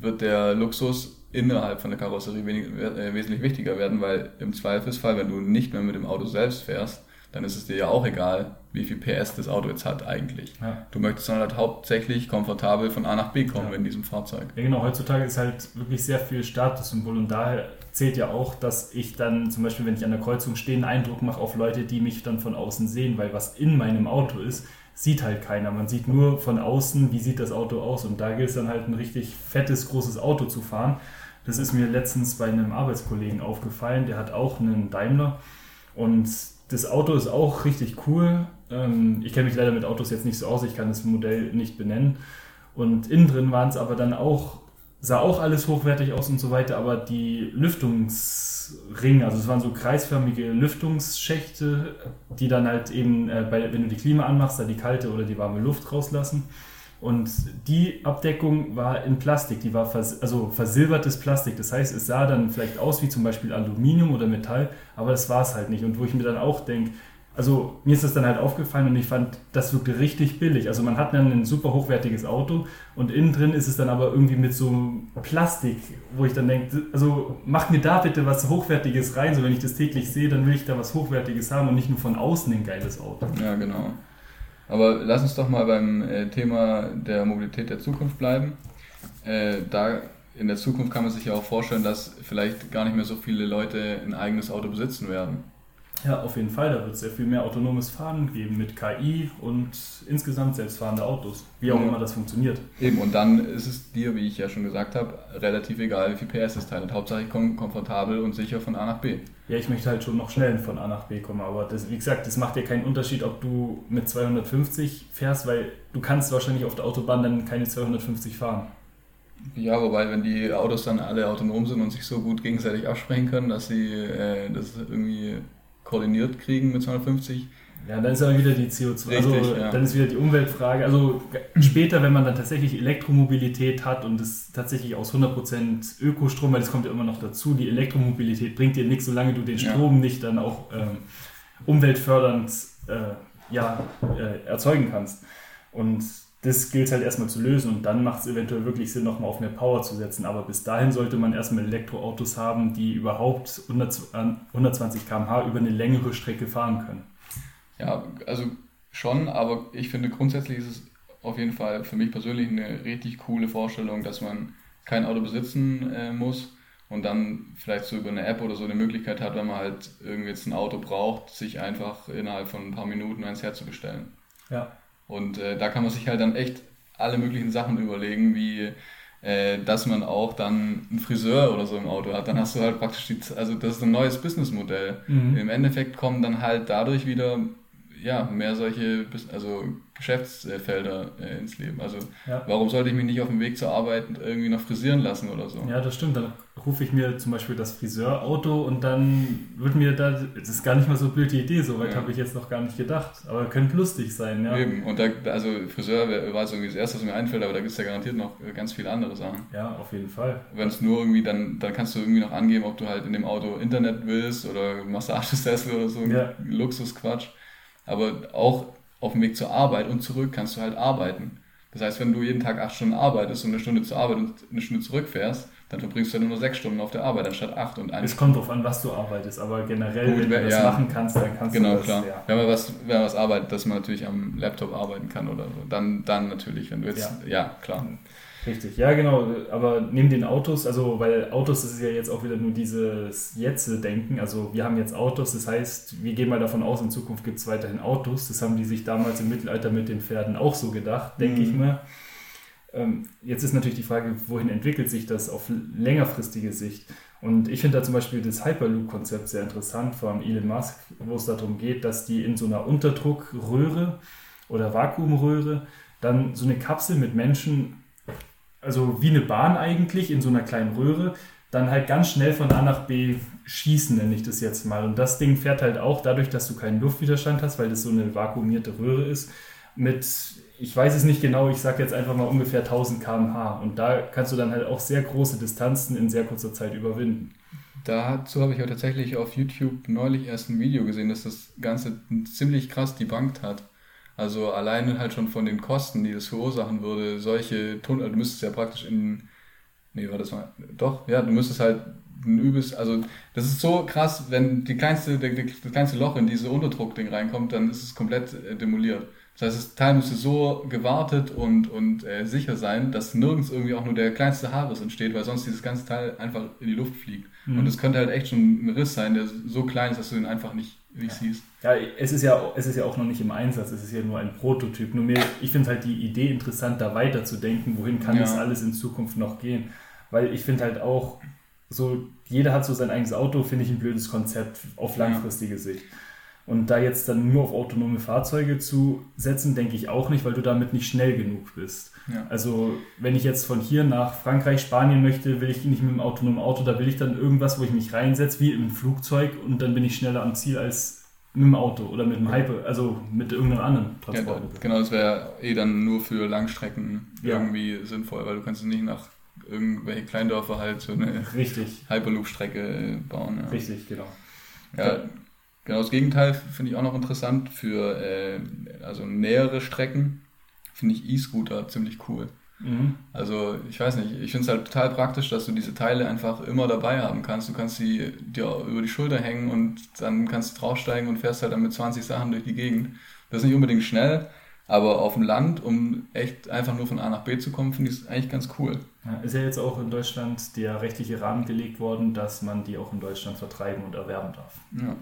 wird der Luxus innerhalb von der Karosserie wenig, äh, wesentlich wichtiger werden, weil im Zweifelsfall, wenn du nicht mehr mit dem Auto selbst fährst, dann ist es dir ja auch egal, wie viel PS das Auto jetzt hat eigentlich. Ja. Du möchtest dann halt hauptsächlich komfortabel von A nach B kommen ja. in diesem Fahrzeug. Ja genau, heutzutage ist halt wirklich sehr viel Statussymbol und daher zählt ja auch, dass ich dann zum Beispiel, wenn ich an der Kreuzung stehe, einen Eindruck mache auf Leute, die mich dann von außen sehen, weil was in meinem Auto ist, sieht halt keiner. Man sieht nur von außen, wie sieht das Auto aus und da gilt es dann halt ein richtig fettes, großes Auto zu fahren das ist mir letztens bei einem Arbeitskollegen aufgefallen, der hat auch einen Daimler und das Auto ist auch richtig cool. Ähm, ich kenne mich leider mit Autos jetzt nicht so aus, ich kann das Modell nicht benennen. Und innen drin waren es aber dann auch, sah auch alles hochwertig aus und so weiter, aber die Lüftungsringe, also es waren so kreisförmige Lüftungsschächte, die dann halt eben, äh, wenn du die Klima anmachst, da die kalte oder die warme Luft rauslassen. Und die Abdeckung war in Plastik, die war vers also versilbertes Plastik. Das heißt, es sah dann vielleicht aus wie zum Beispiel Aluminium oder Metall, aber das war es halt nicht. Und wo ich mir dann auch denke, also mir ist das dann halt aufgefallen und ich fand, das wirkte richtig billig. Also man hat dann ein super hochwertiges Auto und innen drin ist es dann aber irgendwie mit so Plastik, wo ich dann denke, also mach mir da bitte was Hochwertiges rein. So wenn ich das täglich sehe, dann will ich da was Hochwertiges haben und nicht nur von außen ein geiles Auto. Ja, genau. Aber lass uns doch mal beim äh, Thema der Mobilität der Zukunft bleiben. Äh, da in der Zukunft kann man sich ja auch vorstellen, dass vielleicht gar nicht mehr so viele Leute ein eigenes Auto besitzen werden. Ja, auf jeden Fall. Da wird es sehr viel mehr autonomes Fahren geben mit KI und insgesamt selbstfahrende Autos, wie auch ja. immer das funktioniert. Eben, und dann ist es dir, wie ich ja schon gesagt habe, relativ egal, wie viel PS es teilt. Hauptsache ich komme komfortabel und sicher von A nach B. Ja, ich möchte halt schon noch schnell von A nach B kommen, aber das, wie gesagt, das macht ja keinen Unterschied, ob du mit 250 fährst, weil du kannst wahrscheinlich auf der Autobahn dann keine 250 fahren. Ja, wobei, wenn die Autos dann alle autonom sind und sich so gut gegenseitig absprechen können, dass sie äh, das irgendwie koordiniert kriegen mit 250. Ja, dann ist aber wieder die CO2, Richtig, also ja. dann ist wieder die Umweltfrage. Also später, wenn man dann tatsächlich Elektromobilität hat und es tatsächlich aus 100% Ökostrom, weil das kommt ja immer noch dazu, die Elektromobilität bringt dir nichts, solange du den Strom ja. nicht dann auch ähm, umweltfördernd äh, ja, äh, erzeugen kannst. Und das gilt halt erstmal zu lösen und dann macht es eventuell wirklich Sinn, nochmal auf mehr Power zu setzen. Aber bis dahin sollte man erstmal Elektroautos haben, die überhaupt 120 km/h über eine längere Strecke fahren können. Ja, also schon, aber ich finde grundsätzlich ist es auf jeden Fall für mich persönlich eine richtig coole Vorstellung, dass man kein Auto besitzen äh, muss und dann vielleicht so über eine App oder so eine Möglichkeit hat, wenn man halt irgendwie jetzt ein Auto braucht, sich einfach innerhalb von ein paar Minuten eins herzubestellen. Ja. Und äh, da kann man sich halt dann echt alle möglichen Sachen überlegen, wie äh, dass man auch dann einen Friseur oder so im Auto hat. Dann hast du halt praktisch die, also das ist ein neues Businessmodell. Mhm. Im Endeffekt kommen dann halt dadurch wieder ja, mehr solche also Geschäftsfelder äh, ins Leben. Also ja. warum sollte ich mich nicht auf dem Weg zur Arbeit irgendwie noch frisieren lassen oder so? Ja, das stimmt. Dann rufe ich mir zum Beispiel das Friseurauto und dann wird mir da, das ist gar nicht mal so blöd die Idee, so weit ja. habe ich jetzt noch gar nicht gedacht. Aber könnte lustig sein, ja. Eben, und da, also Friseur war so irgendwie das Erste, was mir einfällt, aber da gibt es ja garantiert noch ganz viele andere Sachen. Ja, auf jeden Fall. Wenn es nur irgendwie, dann, dann kannst du irgendwie noch angeben, ob du halt in dem Auto Internet willst oder Massagesessel oder so, ja. Luxusquatsch. Aber auch auf dem Weg zur Arbeit und zurück kannst du halt arbeiten. Das heißt, wenn du jeden Tag acht Stunden arbeitest und eine Stunde zur Arbeit und eine Stunde zurückfährst, dann verbringst du ja nur sechs Stunden auf der Arbeit anstatt acht und eine. Es kommt drauf an, was du arbeitest, aber generell, Gut, wenn du das ja, machen kannst, dann kannst genau, du das. Genau, klar. Ja. Wenn man was, wenn man was arbeitet, dass man natürlich am Laptop arbeiten kann oder so, dann, dann natürlich, wenn du jetzt, ja, ja klar. Richtig, ja genau, aber neben den Autos, also weil Autos ist ja jetzt auch wieder nur dieses Jetzt-Denken, also wir haben jetzt Autos, das heißt, wir gehen mal davon aus, in Zukunft gibt es weiterhin Autos, das haben die sich damals im Mittelalter mit den Pferden auch so gedacht, denke mhm. ich mal. Ähm, jetzt ist natürlich die Frage, wohin entwickelt sich das auf längerfristige Sicht? Und ich finde da zum Beispiel das Hyperloop-Konzept sehr interessant von Elon Musk, wo es darum geht, dass die in so einer Unterdruckröhre oder Vakuumröhre dann so eine Kapsel mit Menschen also wie eine Bahn eigentlich in so einer kleinen Röhre, dann halt ganz schnell von A nach B schießen, nenne ich das jetzt mal. Und das Ding fährt halt auch dadurch, dass du keinen Luftwiderstand hast, weil das so eine vakuumierte Röhre ist, mit, ich weiß es nicht genau, ich sage jetzt einfach mal ungefähr 1000 km/h. Und da kannst du dann halt auch sehr große Distanzen in sehr kurzer Zeit überwinden. Dazu habe ich ja tatsächlich auf YouTube neulich erst ein Video gesehen, das das Ganze ziemlich krass debunked hat. Also alleine halt schon von den Kosten, die das verursachen würde, solche Tunnel, du müsstest ja praktisch in, nee, war das mal, doch, ja, du müsstest halt ein übelst, also das ist so krass, wenn die kleinste, der, das kleinste Loch in diese Unterdruckding reinkommt, dann ist es komplett äh, demoliert. Das heißt, das Teil müsste so gewartet und, und äh, sicher sein, dass nirgends irgendwie auch nur der kleinste Haarriss entsteht, weil sonst dieses ganze Teil einfach in die Luft fliegt. Mhm. Und es könnte halt echt schon ein Riss sein, der so klein ist, dass du ihn einfach nicht, nicht siehst. Ja, es ist ja, es ist ja auch noch nicht im Einsatz, es ist ja nur ein Prototyp. Nur mir, ich finde halt die Idee interessant, da weiterzudenken, wohin kann ja. das alles in Zukunft noch gehen. Weil ich finde halt auch, so, jeder hat so sein eigenes Auto, finde ich ein blödes Konzept auf langfristige ja. Sicht. Und da jetzt dann nur auf autonome Fahrzeuge zu setzen, denke ich auch nicht, weil du damit nicht schnell genug bist. Ja. Also wenn ich jetzt von hier nach Frankreich, Spanien möchte, will ich nicht mit dem autonomen Auto, da will ich dann irgendwas, wo ich mich reinsetze, wie im Flugzeug und dann bin ich schneller am Ziel als mit dem Auto oder mit dem Hyper, also mit irgendeinem anderen Transport. Ja, genau, das wäre eh dann nur für Langstrecken ja. irgendwie sinnvoll, weil du kannst nicht nach irgendwelche Kleindörfer halt so eine Hyperloop-Strecke bauen. Richtig, genau. Ja, genau das Gegenteil finde ich auch noch interessant für äh, also nähere Strecken finde ich E-Scooter ziemlich cool. Mhm. Also ich weiß nicht, ich finde es halt total praktisch, dass du diese Teile einfach immer dabei haben kannst. Du kannst sie dir über die Schulter hängen und dann kannst du draufsteigen und fährst halt dann mit 20 Sachen durch die Gegend. Das ist nicht unbedingt schnell, aber auf dem Land, um echt einfach nur von A nach B zu kommen, finde ich es eigentlich ganz cool. Ja, ist ja jetzt auch in Deutschland der rechtliche Rahmen gelegt worden, dass man die auch in Deutschland vertreiben und erwerben darf. Ja.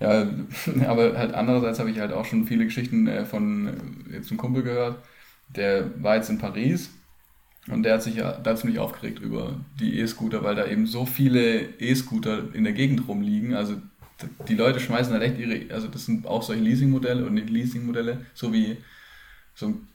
Ja, [LAUGHS] aber halt andererseits habe ich halt auch schon viele Geschichten äh, von äh, jetzt einem Kumpel gehört, der war jetzt in Paris und der hat sich ja da ziemlich aufgeregt über die E-Scooter, weil da eben so viele E-Scooter in der Gegend rumliegen. Also die Leute schmeißen halt echt ihre, also das sind auch solche Leasingmodelle und nicht Leasingmodelle, so wie so ein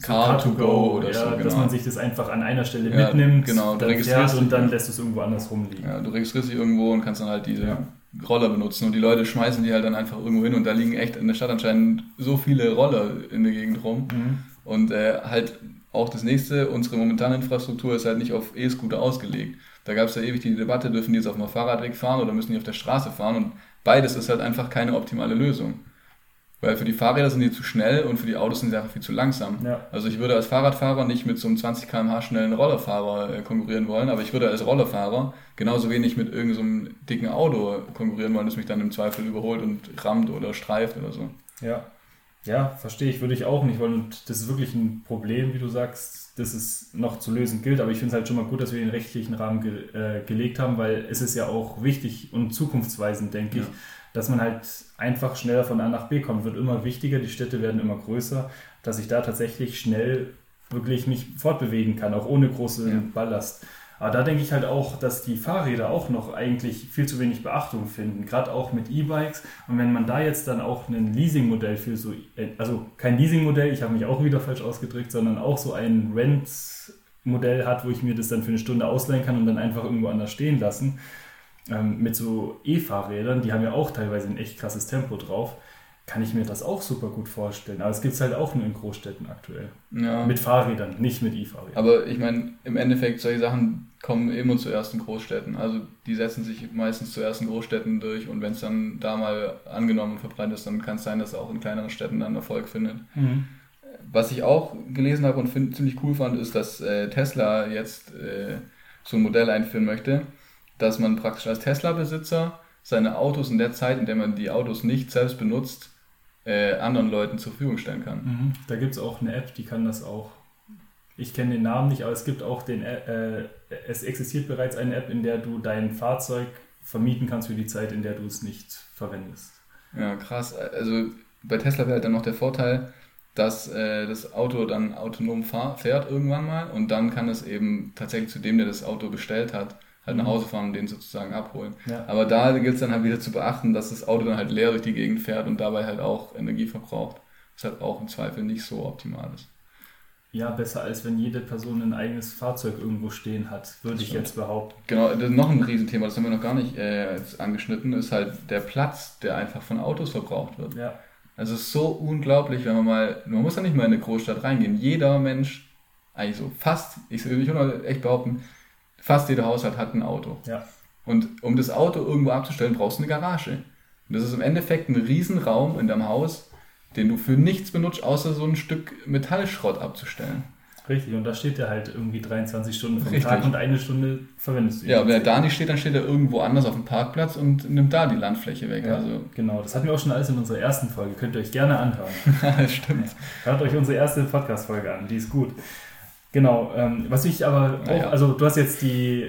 Car, to go oder ja, so. Genau. Dass man sich das einfach an einer Stelle ja, mitnimmt, genau, du dann fährt und dann lässt es irgendwo anders rumliegen. Ja, du registrierst dich irgendwo und kannst dann halt diese ja. Roller benutzen und die Leute schmeißen die halt dann einfach irgendwo hin und da liegen echt in der Stadt anscheinend so viele Roller in der Gegend rum mhm. und äh, halt auch das nächste, unsere momentane Infrastruktur ist halt nicht auf E-Scooter ausgelegt. Da gab es ja ewig die Debatte, dürfen die jetzt auf einem Fahrradweg fahren oder müssen die auf der Straße fahren und beides ist halt einfach keine optimale Lösung. Weil für die Fahrräder sind die zu schnell und für die Autos sind sie einfach viel zu langsam. Ja. Also ich würde als Fahrradfahrer nicht mit so einem 20 km/h schnellen Rollerfahrer äh, konkurrieren wollen, aber ich würde als Rollerfahrer genauso wenig mit irgendeinem so dicken Auto konkurrieren wollen, das mich dann im Zweifel überholt und rammt oder streift oder so. Ja. Ja, verstehe ich, würde ich auch nicht wollen. Und das ist wirklich ein Problem, wie du sagst, das es noch zu lösen gilt. Aber ich finde es halt schon mal gut, dass wir den rechtlichen Rahmen ge äh, gelegt haben, weil es ist ja auch wichtig und zukunftsweisend, denke ja. ich, dass man halt einfach schneller von A nach B kommt. Wird immer wichtiger, die Städte werden immer größer, dass ich da tatsächlich schnell wirklich mich fortbewegen kann, auch ohne großen ja. Ballast. Aber da denke ich halt auch, dass die Fahrräder auch noch eigentlich viel zu wenig Beachtung finden, gerade auch mit E-Bikes. Und wenn man da jetzt dann auch ein Leasingmodell für so, also kein Leasingmodell, ich habe mich auch wieder falsch ausgedrückt, sondern auch so ein Rent-Modell hat, wo ich mir das dann für eine Stunde ausleihen kann und dann einfach irgendwo anders stehen lassen, ähm, mit so E-Fahrrädern, die haben ja auch teilweise ein echt krasses Tempo drauf, kann ich mir das auch super gut vorstellen. Aber es gibt es halt auch nur in Großstädten aktuell. Ja. Mit Fahrrädern, nicht mit E-Fahrrädern. Aber ich meine, im Endeffekt, solche Sachen kommen immer zuerst in Großstädten. Also die setzen sich meistens zuerst in Großstädten durch und wenn es dann da mal angenommen und verbreitet ist, dann kann es sein, dass es auch in kleineren Städten dann Erfolg findet. Mhm. Was ich auch gelesen habe und find, ziemlich cool fand, ist, dass äh, Tesla jetzt äh, so ein Modell einführen möchte dass man praktisch als Tesla-Besitzer seine Autos in der Zeit, in der man die Autos nicht selbst benutzt, äh, anderen Leuten zur Verfügung stellen kann. Mhm. Da gibt es auch eine App, die kann das auch. Ich kenne den Namen nicht, aber es gibt auch den, äh, es existiert bereits eine App, in der du dein Fahrzeug vermieten kannst für die Zeit, in der du es nicht verwendest. Ja, krass. Also bei Tesla wäre halt dann noch der Vorteil, dass äh, das Auto dann autonom fahr, fährt irgendwann mal und dann kann es eben tatsächlich zu dem, der das Auto bestellt hat, halt nach mhm. Hause fahren und den sozusagen abholen. Ja. Aber da gilt es dann halt wieder zu beachten, dass das Auto dann halt leer durch die Gegend fährt und dabei halt auch Energie verbraucht. Was halt auch im Zweifel nicht so optimal ist. Ja, besser als wenn jede Person ein eigenes Fahrzeug irgendwo stehen hat, würde ich jetzt behaupten. Genau, das ist noch ein Riesenthema, das haben wir noch gar nicht äh, angeschnitten, ist halt der Platz, der einfach von Autos verbraucht wird. Ja. Also es ist so unglaublich, wenn man mal, man muss ja nicht mal in eine Großstadt reingehen. Jeder Mensch, eigentlich so fast, ich will nicht echt behaupten, Fast jeder Haushalt hat ein Auto. Ja. Und um das Auto irgendwo abzustellen, brauchst du eine Garage. Und das ist im Endeffekt ein Riesenraum in deinem Haus, den du für nichts benutzt, außer so ein Stück Metallschrott abzustellen. Richtig, und da steht er halt irgendwie 23 Stunden vom Richtig. Tag und eine Stunde verwendest du ihn. Ja, wenn er da nicht steht, dann steht er irgendwo anders auf dem Parkplatz und nimmt da die Landfläche weg. Ja, also. Genau, das hatten wir auch schon alles in unserer ersten Folge. Könnt ihr euch gerne anhören. [LAUGHS] das stimmt. Hört euch unsere erste Podcast-Folge an, die ist gut. Genau, ähm, was ich aber auch, ja. also du hast jetzt die,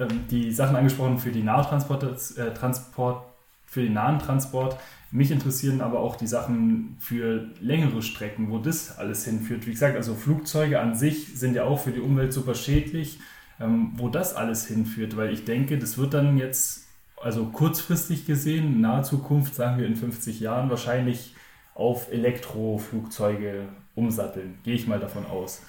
ähm, die Sachen angesprochen für die Nahtransport, äh, Transport, für den nahen Transport. Mich interessieren aber auch die Sachen für längere Strecken, wo das alles hinführt. Wie gesagt, also Flugzeuge an sich sind ja auch für die Umwelt super schädlich, ähm, wo das alles hinführt, weil ich denke, das wird dann jetzt, also kurzfristig gesehen, in naher Zukunft, sagen wir in 50 Jahren, wahrscheinlich auf Elektroflugzeuge umsatteln. Gehe ich mal davon aus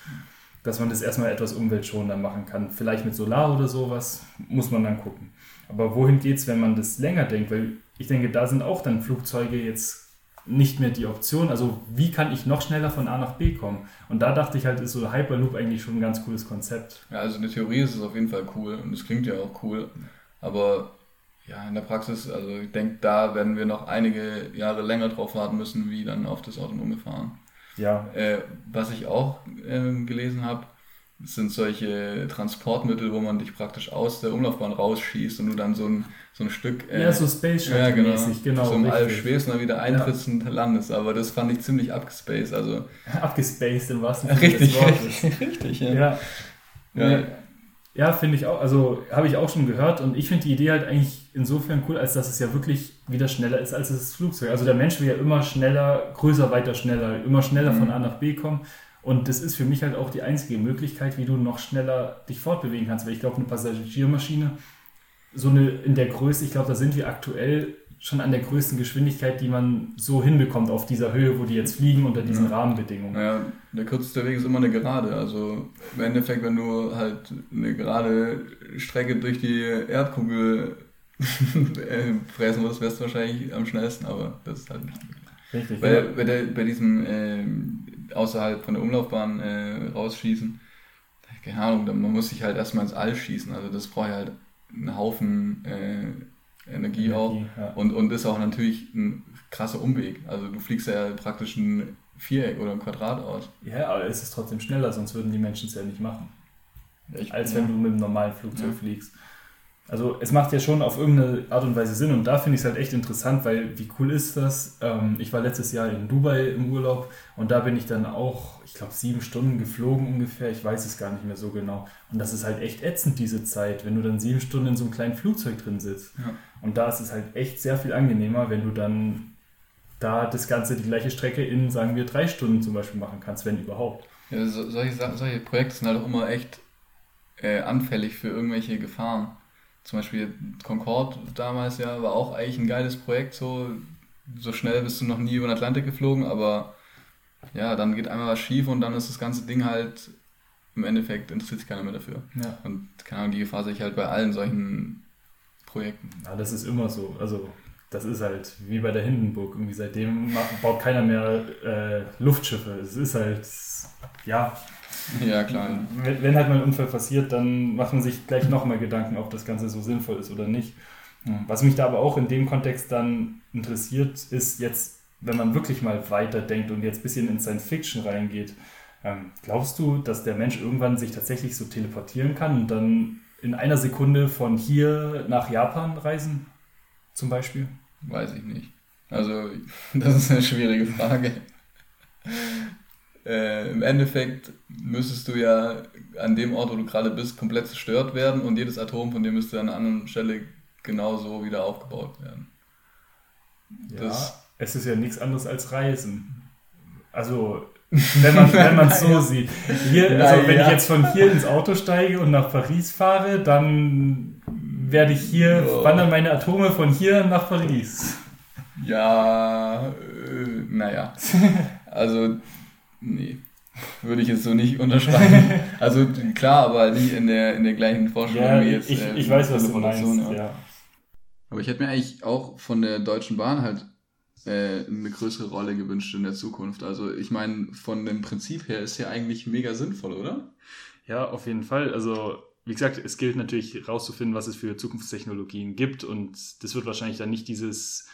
dass man das erstmal etwas umweltschonender machen kann. Vielleicht mit Solar oder sowas, muss man dann gucken. Aber wohin geht es, wenn man das länger denkt? Weil ich denke, da sind auch dann Flugzeuge jetzt nicht mehr die Option. Also wie kann ich noch schneller von A nach B kommen? Und da dachte ich halt, ist so Hyperloop eigentlich schon ein ganz cooles Konzept. Ja, also in der Theorie ist es auf jeden Fall cool und es klingt ja auch cool. Aber ja, in der Praxis, also ich denke, da werden wir noch einige Jahre länger drauf warten müssen, wie dann auf das autonome Fahren. Ja. Äh, was ich auch äh, gelesen habe, sind solche Transportmittel, wo man dich praktisch aus der Umlaufbahn rausschießt und du dann so ein, so ein Stück. Äh, ja, so Space Shuttle ja, genau, mäßig, genau. So im All schwebst und dann wieder eintrittst ja. und landest. Aber das fand ich ziemlich abgespaced. Also, [LAUGHS] abgespaced im wahrsten Sinne richtig, des Wortes. [LAUGHS] Richtig, ja. ja. ja. Ja, finde ich auch. Also habe ich auch schon gehört und ich finde die Idee halt eigentlich insofern cool, als dass es ja wirklich wieder schneller ist als das Flugzeug. Also der Mensch will ja immer schneller, größer, weiter, schneller, immer schneller mhm. von A nach B kommen. Und das ist für mich halt auch die einzige Möglichkeit, wie du noch schneller dich fortbewegen kannst. Weil ich glaube, eine Passagiermaschine, so eine in der Größe, ich glaube, da sind wir aktuell schon an der größten Geschwindigkeit, die man so hinbekommt auf dieser Höhe, wo die jetzt fliegen unter diesen ja. Rahmenbedingungen. Ja, der kürzeste Weg ist immer eine Gerade. Also im Endeffekt, wenn du halt eine gerade Strecke durch die Erdkugel fressen würdest, wärst du wahrscheinlich am schnellsten, aber das ist halt Richtig. Bei, ja. bei, der, bei diesem äh, außerhalb von der Umlaufbahn äh, rausschießen, keine Ahnung, man muss sich halt erstmal ins All schießen. Also das braucht ja halt einen Haufen äh, Energie, Energie auch. Ja. Und, und ist auch natürlich ein krasser Umweg. Also du fliegst ja praktisch ein Viereck oder ein Quadrat aus. Ja, aber es ist trotzdem schneller, sonst würden die Menschen es ja nicht machen. Ja, ich, als wenn du mit einem normalen Flugzeug fliegst. Also es macht ja schon auf irgendeine Art und Weise Sinn und da finde ich es halt echt interessant, weil wie cool ist das? Ähm, ich war letztes Jahr in Dubai im Urlaub und da bin ich dann auch, ich glaube, sieben Stunden geflogen ungefähr, ich weiß es gar nicht mehr so genau. Und das ist halt echt ätzend, diese Zeit, wenn du dann sieben Stunden in so einem kleinen Flugzeug drin sitzt. Ja. Und da ist es halt echt sehr viel angenehmer, wenn du dann da das Ganze, die gleiche Strecke in, sagen wir, drei Stunden zum Beispiel machen kannst, wenn überhaupt. Ja, so, solche, solche Projekte sind halt auch immer echt äh, anfällig für irgendwelche Gefahren zum Beispiel Concorde damals ja, war auch eigentlich ein geiles Projekt, so, so schnell bist du noch nie über den Atlantik geflogen, aber ja, dann geht einmal was schief und dann ist das ganze Ding halt im Endeffekt interessiert sich keiner mehr dafür. Ja. Und keine Ahnung, die Gefahr sehe ich halt bei allen solchen Projekten. Ja, das ist immer so. Also das ist halt wie bei der Hindenburg. Irgendwie seitdem baut keiner mehr äh, Luftschiffe. Es ist halt, ja, ja, klar. Wenn, wenn halt mal ein Unfall passiert, dann macht man sich gleich nochmal Gedanken, ob das Ganze so sinnvoll ist oder nicht. Was mich da aber auch in dem Kontext dann interessiert, ist jetzt, wenn man wirklich mal weiterdenkt und jetzt ein bisschen in Science Fiction reingeht, ähm, glaubst du, dass der Mensch irgendwann sich tatsächlich so teleportieren kann und dann in einer Sekunde von hier nach Japan reisen, zum Beispiel? Weiß ich nicht. Also, [LAUGHS] das ist eine schwierige Frage äh, im Endeffekt müsstest du ja an dem Ort, wo du gerade bist, komplett zerstört werden und jedes Atom von dir müsste an einer anderen Stelle genauso wieder aufgebaut werden. Ja, das, es ist ja nichts anderes als Reisen. Also, wenn man wenn es so [LAUGHS] sieht. Hier, also wenn ja. ich jetzt von hier ins Auto steige und nach Paris fahre, dann werde ich hier, oh. wandern meine Atome von hier nach Paris. Ja, äh, naja. [LAUGHS] Also Nee, würde ich jetzt so nicht unterschreiben. [LAUGHS] also klar, aber nicht in der, in der gleichen Vorstellung ja, wie jetzt. Ich, äh, ich weiß, was du meinst, ja. ja. Aber ich hätte mir eigentlich auch von der Deutschen Bahn halt äh, eine größere Rolle gewünscht in der Zukunft. Also ich meine, von dem Prinzip her ist ja eigentlich mega sinnvoll, oder? Ja, auf jeden Fall. Also wie gesagt, es gilt natürlich herauszufinden, was es für Zukunftstechnologien gibt und das wird wahrscheinlich dann nicht dieses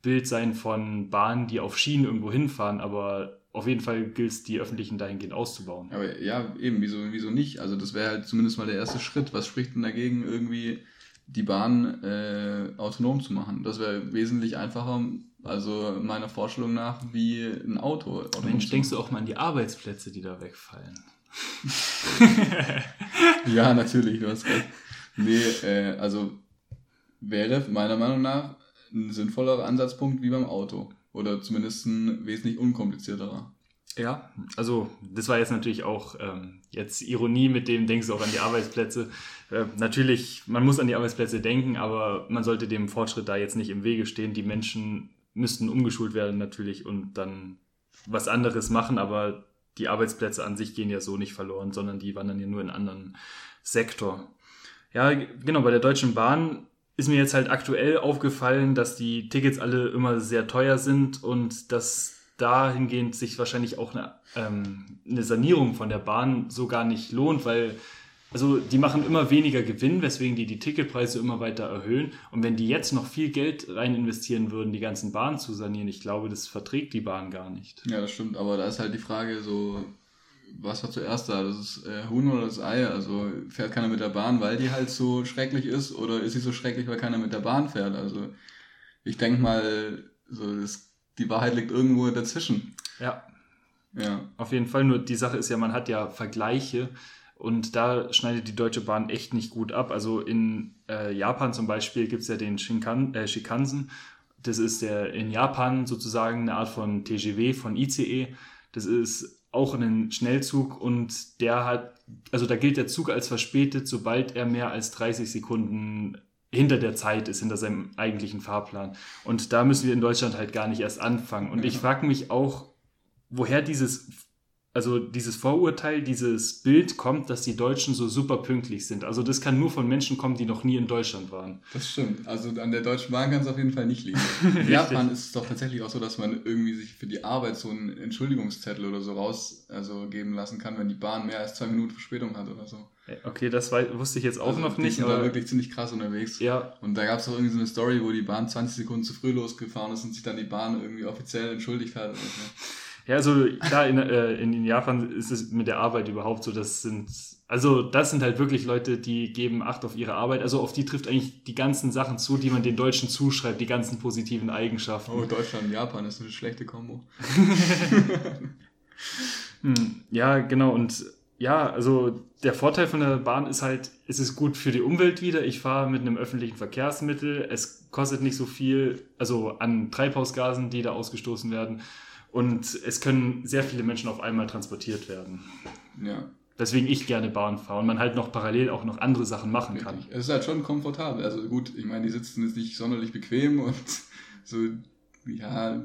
Bild sein von Bahnen, die auf Schienen irgendwo hinfahren, aber auf jeden Fall gilt es, die öffentlichen dahingehend auszubauen. Aber ja, eben, wieso, wieso nicht? Also das wäre halt zumindest mal der erste Schritt. Was spricht denn dagegen, irgendwie die Bahn äh, autonom zu machen? Das wäre wesentlich einfacher, also meiner Vorstellung nach, wie ein Auto. Mensch, denkst du auch mal an die Arbeitsplätze, die da wegfallen? [LAUGHS] ja, natürlich, du hast recht. Nee, äh, also wäre meiner Meinung nach ein sinnvollerer Ansatzpunkt wie beim Auto. Oder zumindest ein wesentlich unkomplizierterer. Ja, also das war jetzt natürlich auch ähm, jetzt Ironie mit dem, denkst du auch an die Arbeitsplätze. Äh, natürlich, man muss an die Arbeitsplätze denken, aber man sollte dem Fortschritt da jetzt nicht im Wege stehen. Die Menschen müssten umgeschult werden natürlich und dann was anderes machen, aber die Arbeitsplätze an sich gehen ja so nicht verloren, sondern die wandern ja nur in einen anderen Sektor. Ja, genau, bei der Deutschen Bahn ist mir jetzt halt aktuell aufgefallen, dass die Tickets alle immer sehr teuer sind und dass dahingehend sich wahrscheinlich auch eine, ähm, eine Sanierung von der Bahn so gar nicht lohnt, weil also die machen immer weniger Gewinn, weswegen die die Ticketpreise immer weiter erhöhen. Und wenn die jetzt noch viel Geld rein investieren würden, die ganzen Bahnen zu sanieren, ich glaube, das verträgt die Bahn gar nicht. Ja, das stimmt. Aber da ist halt die Frage so, was war zuerst da? Das ist äh, Huhn oder das Ei? Also fährt keiner mit der Bahn, weil die halt so schrecklich ist, oder ist sie so schrecklich, weil keiner mit der Bahn fährt? Also ich denke mal, so das, die Wahrheit liegt irgendwo dazwischen. Ja. Ja. Auf jeden Fall. Nur die Sache ist ja, man hat ja Vergleiche Und da schneidet die Deutsche Bahn echt nicht gut ab. Also in äh, Japan zum Beispiel gibt es ja den Shinkan, äh, Shinkansen. Das ist der in Japan sozusagen eine Art von TGW, von ICE. Das ist auch ein Schnellzug und der hat, also da gilt der Zug als verspätet, sobald er mehr als 30 Sekunden hinter der Zeit ist, hinter seinem eigentlichen Fahrplan. Und da müssen wir in Deutschland halt gar nicht erst anfangen. Und ich frage mich auch, woher dieses also dieses Vorurteil, dieses Bild kommt, dass die Deutschen so super pünktlich sind. Also das kann nur von Menschen kommen, die noch nie in Deutschland waren. Das stimmt. Also an der Deutschen Bahn kann es auf jeden Fall nicht liegen. [LAUGHS] In Japan ist es doch tatsächlich auch so, dass man irgendwie sich für die Arbeit so einen Entschuldigungszettel oder so raus also geben lassen kann, wenn die Bahn mehr als zwei Minuten Verspätung hat oder so. Okay, das wusste ich jetzt auch also noch nicht. Die sind da wirklich ziemlich krass unterwegs. Ja. Und da gab es auch irgendwie so eine Story, wo die Bahn 20 Sekunden zu früh losgefahren ist und sich dann die Bahn irgendwie offiziell entschuldigt hat. [LAUGHS] Ja, also da in, äh, in Japan ist es mit der Arbeit überhaupt so, das sind, also das sind halt wirklich Leute, die geben Acht auf ihre Arbeit. Also auf die trifft eigentlich die ganzen Sachen zu, die man den Deutschen zuschreibt, die ganzen positiven Eigenschaften. Oh, Deutschland und Japan ist eine schlechte Kombo. [LAUGHS] hm, ja, genau. Und ja, also der Vorteil von der Bahn ist halt, es ist gut für die Umwelt wieder. Ich fahre mit einem öffentlichen Verkehrsmittel. Es kostet nicht so viel, also an Treibhausgasen, die da ausgestoßen werden. Und es können sehr viele Menschen auf einmal transportiert werden. Ja. Deswegen ich gerne Bahn fahre und man halt noch parallel auch noch andere Sachen machen Richtig. kann. Es ist halt schon komfortabel. Also gut, ich meine, die sitzen jetzt nicht sonderlich bequem [LAUGHS] und so, ja,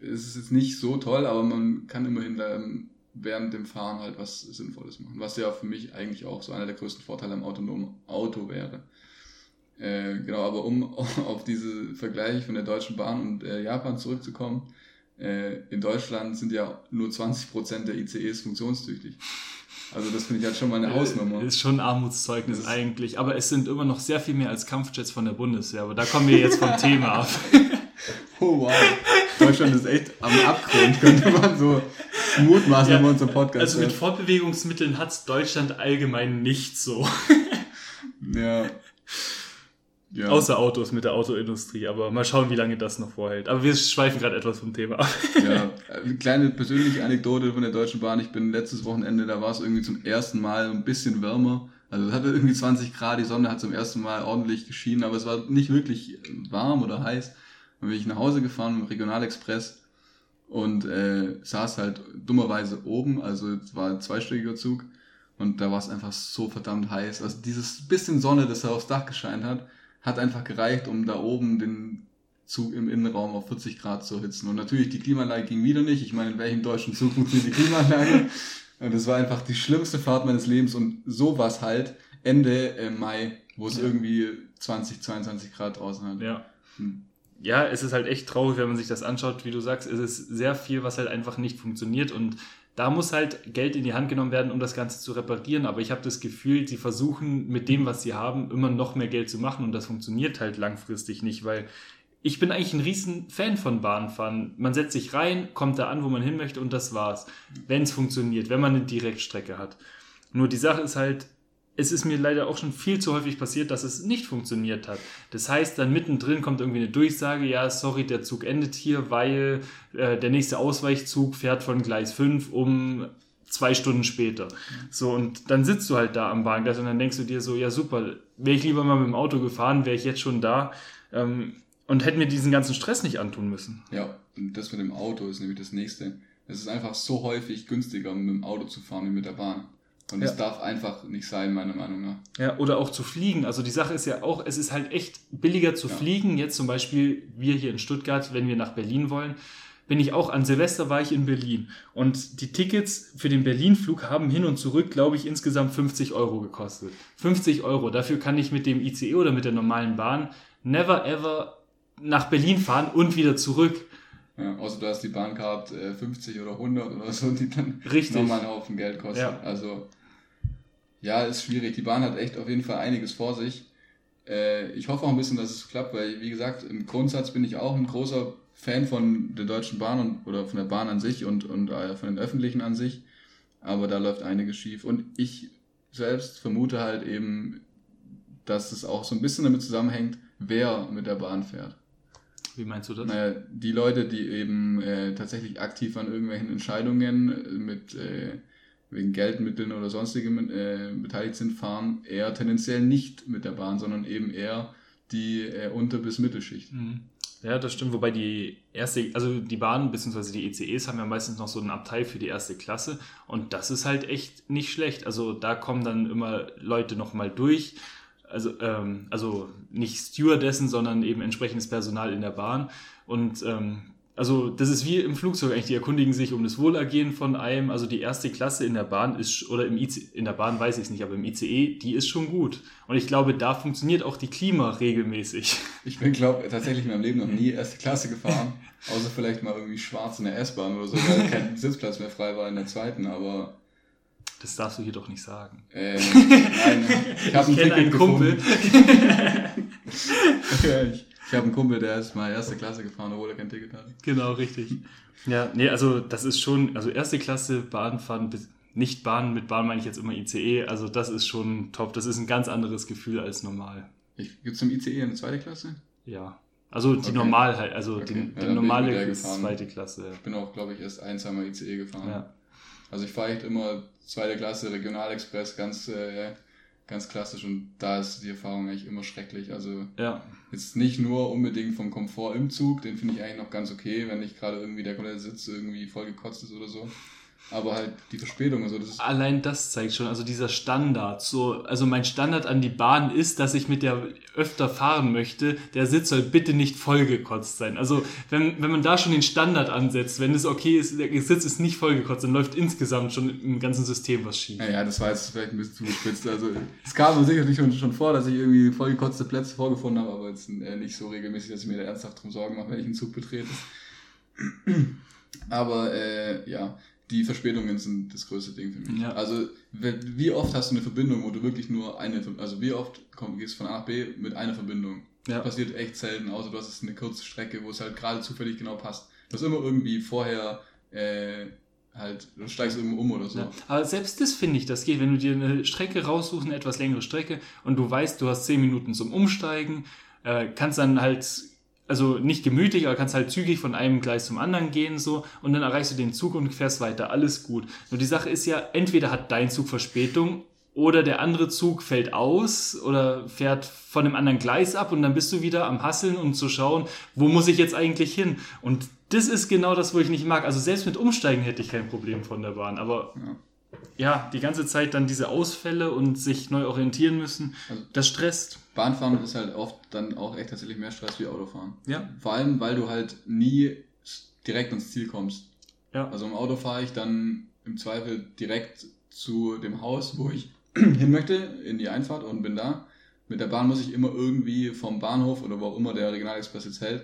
es ist jetzt nicht so toll, aber man kann immerhin da während dem Fahren halt was Sinnvolles machen. Was ja für mich eigentlich auch so einer der größten Vorteile am autonomen Auto wäre. Äh, genau, aber um [LAUGHS] auf diese Vergleich von der Deutschen Bahn und äh, Japan zurückzukommen, in Deutschland sind ja nur 20% der ICEs funktionstüchtig. Also das finde ich halt schon mal eine äh, Hausnummer. Ist schon ein Armutszeugnis ist eigentlich. Aber es sind immer noch sehr viel mehr als Kampfjets von der Bundeswehr. Aber da kommen wir jetzt vom Thema ab. [LAUGHS] Oh wow. Deutschland ist echt am Abgrund, könnte man so mutmaßen, ja, wenn wir unseren Podcast Also mit Fortbewegungsmitteln hat es Deutschland allgemein nicht so. ja. Ja. Außer Autos mit der Autoindustrie, aber mal schauen, wie lange das noch vorhält. Aber wir schweifen gerade etwas vom Thema ab. Ja, [LAUGHS] eine kleine persönliche Anekdote von der Deutschen Bahn. Ich bin letztes Wochenende, da war es irgendwie zum ersten Mal ein bisschen wärmer. Also es hatte irgendwie 20 Grad, die Sonne hat zum ersten Mal ordentlich geschienen, aber es war nicht wirklich warm oder heiß. Dann bin ich nach Hause gefahren mit dem Regionalexpress und äh, saß halt dummerweise oben, also es war ein zweistöckiger Zug und da war es einfach so verdammt heiß. Also dieses bisschen Sonne, das da aufs Dach gescheint hat, hat einfach gereicht, um da oben den Zug im Innenraum auf 40 Grad zu erhitzen. Und natürlich, die Klimaanlage ging wieder nicht. Ich meine, in welchem deutschen Zug funktioniert die Klimaanlage? Und das war einfach die schlimmste Fahrt meines Lebens und sowas halt Ende äh, Mai, wo es ja. irgendwie 20, 22 Grad draußen hat. Ja. Hm. Ja, es ist halt echt traurig, wenn man sich das anschaut. Wie du sagst, es ist sehr viel, was halt einfach nicht funktioniert und da muss halt Geld in die Hand genommen werden, um das Ganze zu reparieren. Aber ich habe das Gefühl, sie versuchen mit dem, was sie haben, immer noch mehr Geld zu machen und das funktioniert halt langfristig nicht, weil ich bin eigentlich ein riesen Fan von Bahnfahren. Man setzt sich rein, kommt da an, wo man hin möchte und das war's. Wenn es funktioniert, wenn man eine Direktstrecke hat. Nur die Sache ist halt, es ist mir leider auch schon viel zu häufig passiert, dass es nicht funktioniert hat. Das heißt, dann mittendrin kommt irgendwie eine Durchsage, ja, sorry, der Zug endet hier, weil äh, der nächste Ausweichzug fährt von Gleis 5 um zwei Stunden später. So, und dann sitzt du halt da am Bahngleis und dann denkst du dir so, ja super, wäre ich lieber mal mit dem Auto gefahren, wäre ich jetzt schon da ähm, und hätte mir diesen ganzen Stress nicht antun müssen. Ja, und das mit dem Auto ist nämlich das nächste. Es ist einfach so häufig günstiger, mit dem Auto zu fahren wie mit der Bahn. Und ja. das darf einfach nicht sein, meiner Meinung nach. Ja, oder auch zu fliegen. Also die Sache ist ja auch, es ist halt echt billiger zu ja. fliegen. Jetzt zum Beispiel wir hier in Stuttgart, wenn wir nach Berlin wollen, bin ich auch an Silvester war ich in Berlin. Und die Tickets für den Berlin-Flug haben hin und zurück, glaube ich, insgesamt 50 Euro gekostet. 50 Euro. Dafür kann ich mit dem ICE oder mit der normalen Bahn never ever nach Berlin fahren und wieder zurück. Ja, außer du hast die Bahncard äh, 50 oder 100 oder so, die dann Richtig. nochmal einen Haufen Geld kostet. Ja. Also ja, ist schwierig. Die Bahn hat echt auf jeden Fall einiges vor sich. Äh, ich hoffe auch ein bisschen, dass es klappt, weil, wie gesagt, im Grundsatz bin ich auch ein großer Fan von der Deutschen Bahn und, oder von der Bahn an sich und, und äh, von den Öffentlichen an sich. Aber da läuft einiges schief. Und ich selbst vermute halt eben, dass es auch so ein bisschen damit zusammenhängt, wer mit der Bahn fährt. Wie meinst du das? Naja, die Leute, die eben äh, tatsächlich aktiv an irgendwelchen Entscheidungen mit äh, wegen Geldmitteln oder sonstigen äh, beteiligt sind, fahren eher tendenziell nicht mit der Bahn, sondern eben eher die äh, Unter- bis Mittelschicht. Mhm. Ja, das stimmt. Wobei die erste, also die Bahn bzw. die ECEs haben ja meistens noch so einen Abteil für die erste Klasse und das ist halt echt nicht schlecht. Also da kommen dann immer Leute nochmal durch. Also, ähm, also nicht Stewardessen, sondern eben entsprechendes Personal in der Bahn. Und ähm, also das ist wie im Flugzeug eigentlich, die erkundigen sich um das Wohlergehen von einem. Also die erste Klasse in der Bahn ist, oder im IC, in der Bahn weiß ich es nicht, aber im ICE, die ist schon gut. Und ich glaube, da funktioniert auch die Klima regelmäßig. [LAUGHS] Ich bin, glaube tatsächlich in meinem Leben noch nie erste Klasse gefahren, außer vielleicht mal irgendwie schwarz in der S-Bahn oder so, weil [LAUGHS] kein Sitzplatz mehr frei war in der zweiten, aber... Das darfst du hier doch nicht sagen. [LAUGHS] Äh, nein, ich habe einen einen Kumpel. ja, ich, ich habe einen Kumpel, der ist mal erste Klasse gefahren, obwohl er kein Ticket hatte. Genau, richtig. [LAUGHS] Ja, nee, also das ist schon, also erste Klasse Bahnfahren, nicht Bahn, mit Bahn meine ich jetzt immer ICE, also das ist schon top. Das ist ein ganz anderes Gefühl als normal. Gibt es zum ICE eine zweite Klasse? Ja. Also die okay. normal halt, also okay. die, die ja, normale zweite Klasse. Ich bin auch, glaube ich, erst ein, zweimal ICE gefahren. Ja. Also ich fahre echt immer zweite Klasse Regionalexpress, ganz äh, ganz klassisch und da ist die Erfahrung eigentlich immer schrecklich. Also ja. jetzt nicht nur unbedingt vom Komfort im Zug, den finde ich eigentlich noch ganz okay, wenn nicht gerade irgendwie der komplette Sitz irgendwie voll gekotzt ist oder so aber halt die Verspätung. Also das Allein das zeigt schon, also dieser Standard. So, also mein Standard an die Bahn ist, dass ich mit der öfter fahren möchte. Der Sitz soll bitte nicht vollgekotzt sein. Also wenn, wenn man da schon den Standard ansetzt, wenn es okay ist, der Sitz ist nicht vollgekotzt, dann läuft insgesamt schon im ganzen System was schief. Ja, ja das war jetzt vielleicht ein bisschen zugespitzt. Also es kam sicherlich schon, schon vor, dass ich irgendwie vollgekotzte Plätze vorgefunden habe, aber jetzt äh, nicht so regelmäßig, dass ich mir da ernsthaft drum Sorgen mache, wenn ich einen Zug betrete. Aber äh, ja, die Verspätungen sind das größte Ding für mich. Ja. Also, wie oft hast du eine Verbindung, wo du wirklich nur eine, also wie oft komm, gehst du von A nach B mit einer Verbindung? Ja. Das passiert echt selten, außer du hast eine kurze Strecke, wo es halt gerade zufällig genau passt. Du hast immer irgendwie vorher äh, halt, du steigst irgendwo um oder so. Ja. Aber selbst das finde ich, das geht, wenn du dir eine Strecke raussuchst, eine etwas längere Strecke und du weißt, du hast 10 Minuten zum Umsteigen, äh, kannst dann halt also nicht gemütlich, aber kannst halt zügig von einem Gleis zum anderen gehen so und dann erreichst du den Zug und fährst weiter. Alles gut. Nur die Sache ist ja, entweder hat dein Zug Verspätung oder der andere Zug fällt aus oder fährt von einem anderen Gleis ab und dann bist du wieder am Hasseln und zu schauen, wo muss ich jetzt eigentlich hin? Und das ist genau das, wo ich nicht mag. Also selbst mit Umsteigen hätte ich kein Problem von der Bahn, aber ja ja, die ganze Zeit dann diese Ausfälle und sich neu orientieren müssen, also das stresst. Bahnfahren ist halt oft dann auch echt tatsächlich mehr Stress wie Autofahren. Ja. Vor allem, weil du halt nie direkt ans Ziel kommst. Ja. Also im Auto fahre ich dann im Zweifel direkt zu dem Haus, wo ich [CLEARS THROAT] hin möchte, in die Einfahrt und bin da. Mit der Bahn muss ich immer irgendwie vom Bahnhof oder wo auch immer der Regionalexpress jetzt hält,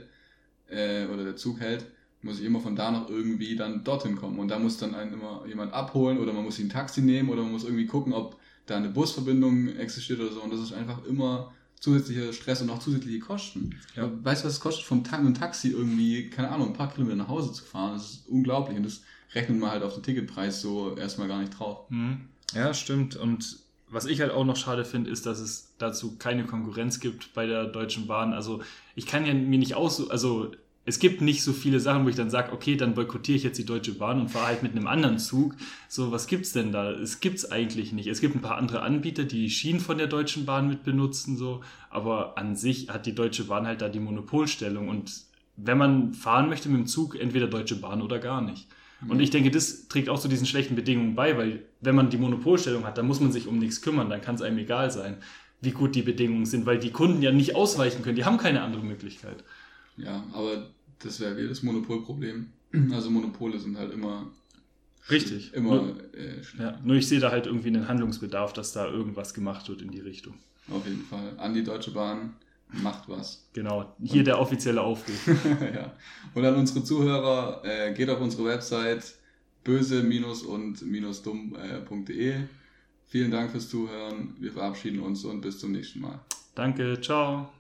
äh, oder der Zug hält, muss ich immer von da noch irgendwie dann dorthin kommen. Und da muss dann einen immer jemand abholen oder man muss ein Taxi nehmen oder man muss irgendwie gucken, ob da eine Busverbindung existiert oder so. Und das ist einfach immer zusätzlicher Stress und auch zusätzliche Kosten. Ja. Weißt du, was es kostet, vom Tank und Taxi irgendwie, keine Ahnung, ein paar Kilometer nach Hause zu fahren? Das ist unglaublich. Und das rechnet man halt auf den Ticketpreis so erstmal gar nicht drauf. Mhm. Ja, stimmt. Und was ich halt auch noch schade finde, ist, dass es dazu keine Konkurrenz gibt bei der Deutschen Bahn. Also ich kann ja mir nicht aus, also es gibt nicht so viele Sachen, wo ich dann sage, okay, dann boykottiere ich jetzt die Deutsche Bahn und fahre halt mit einem anderen Zug. So, was gibt's denn da? Es gibt's eigentlich nicht. Es gibt ein paar andere Anbieter, die die Schienen von der Deutschen Bahn mit benutzen, so, aber an sich hat die Deutsche Bahn halt da die Monopolstellung und wenn man fahren möchte mit dem Zug, entweder Deutsche Bahn oder gar nicht. Und ich denke, das trägt auch zu diesen schlechten Bedingungen bei, weil wenn man die Monopolstellung hat, dann muss man sich um nichts kümmern, dann kann es einem egal sein, wie gut die Bedingungen sind, weil die Kunden ja nicht ausweichen können, die haben keine andere Möglichkeit. Ja, aber das wäre wieder das Monopolproblem. Also Monopole sind halt immer Richtig. Immer nur, äh, ja, nur ich sehe da halt irgendwie einen Handlungsbedarf, dass da irgendwas gemacht wird in die Richtung. Auf jeden Fall. An die Deutsche Bahn macht was. [LAUGHS] Genau, hier und, der offizielle Aufruf. [LAUGHS] ja. Und an unsere Zuhörer, äh, geht auf unsere Website böse-und-dumm.de. Vielen Dank fürs Zuhören. Wir verabschieden uns und bis zum nächsten Mal. Danke, ciao.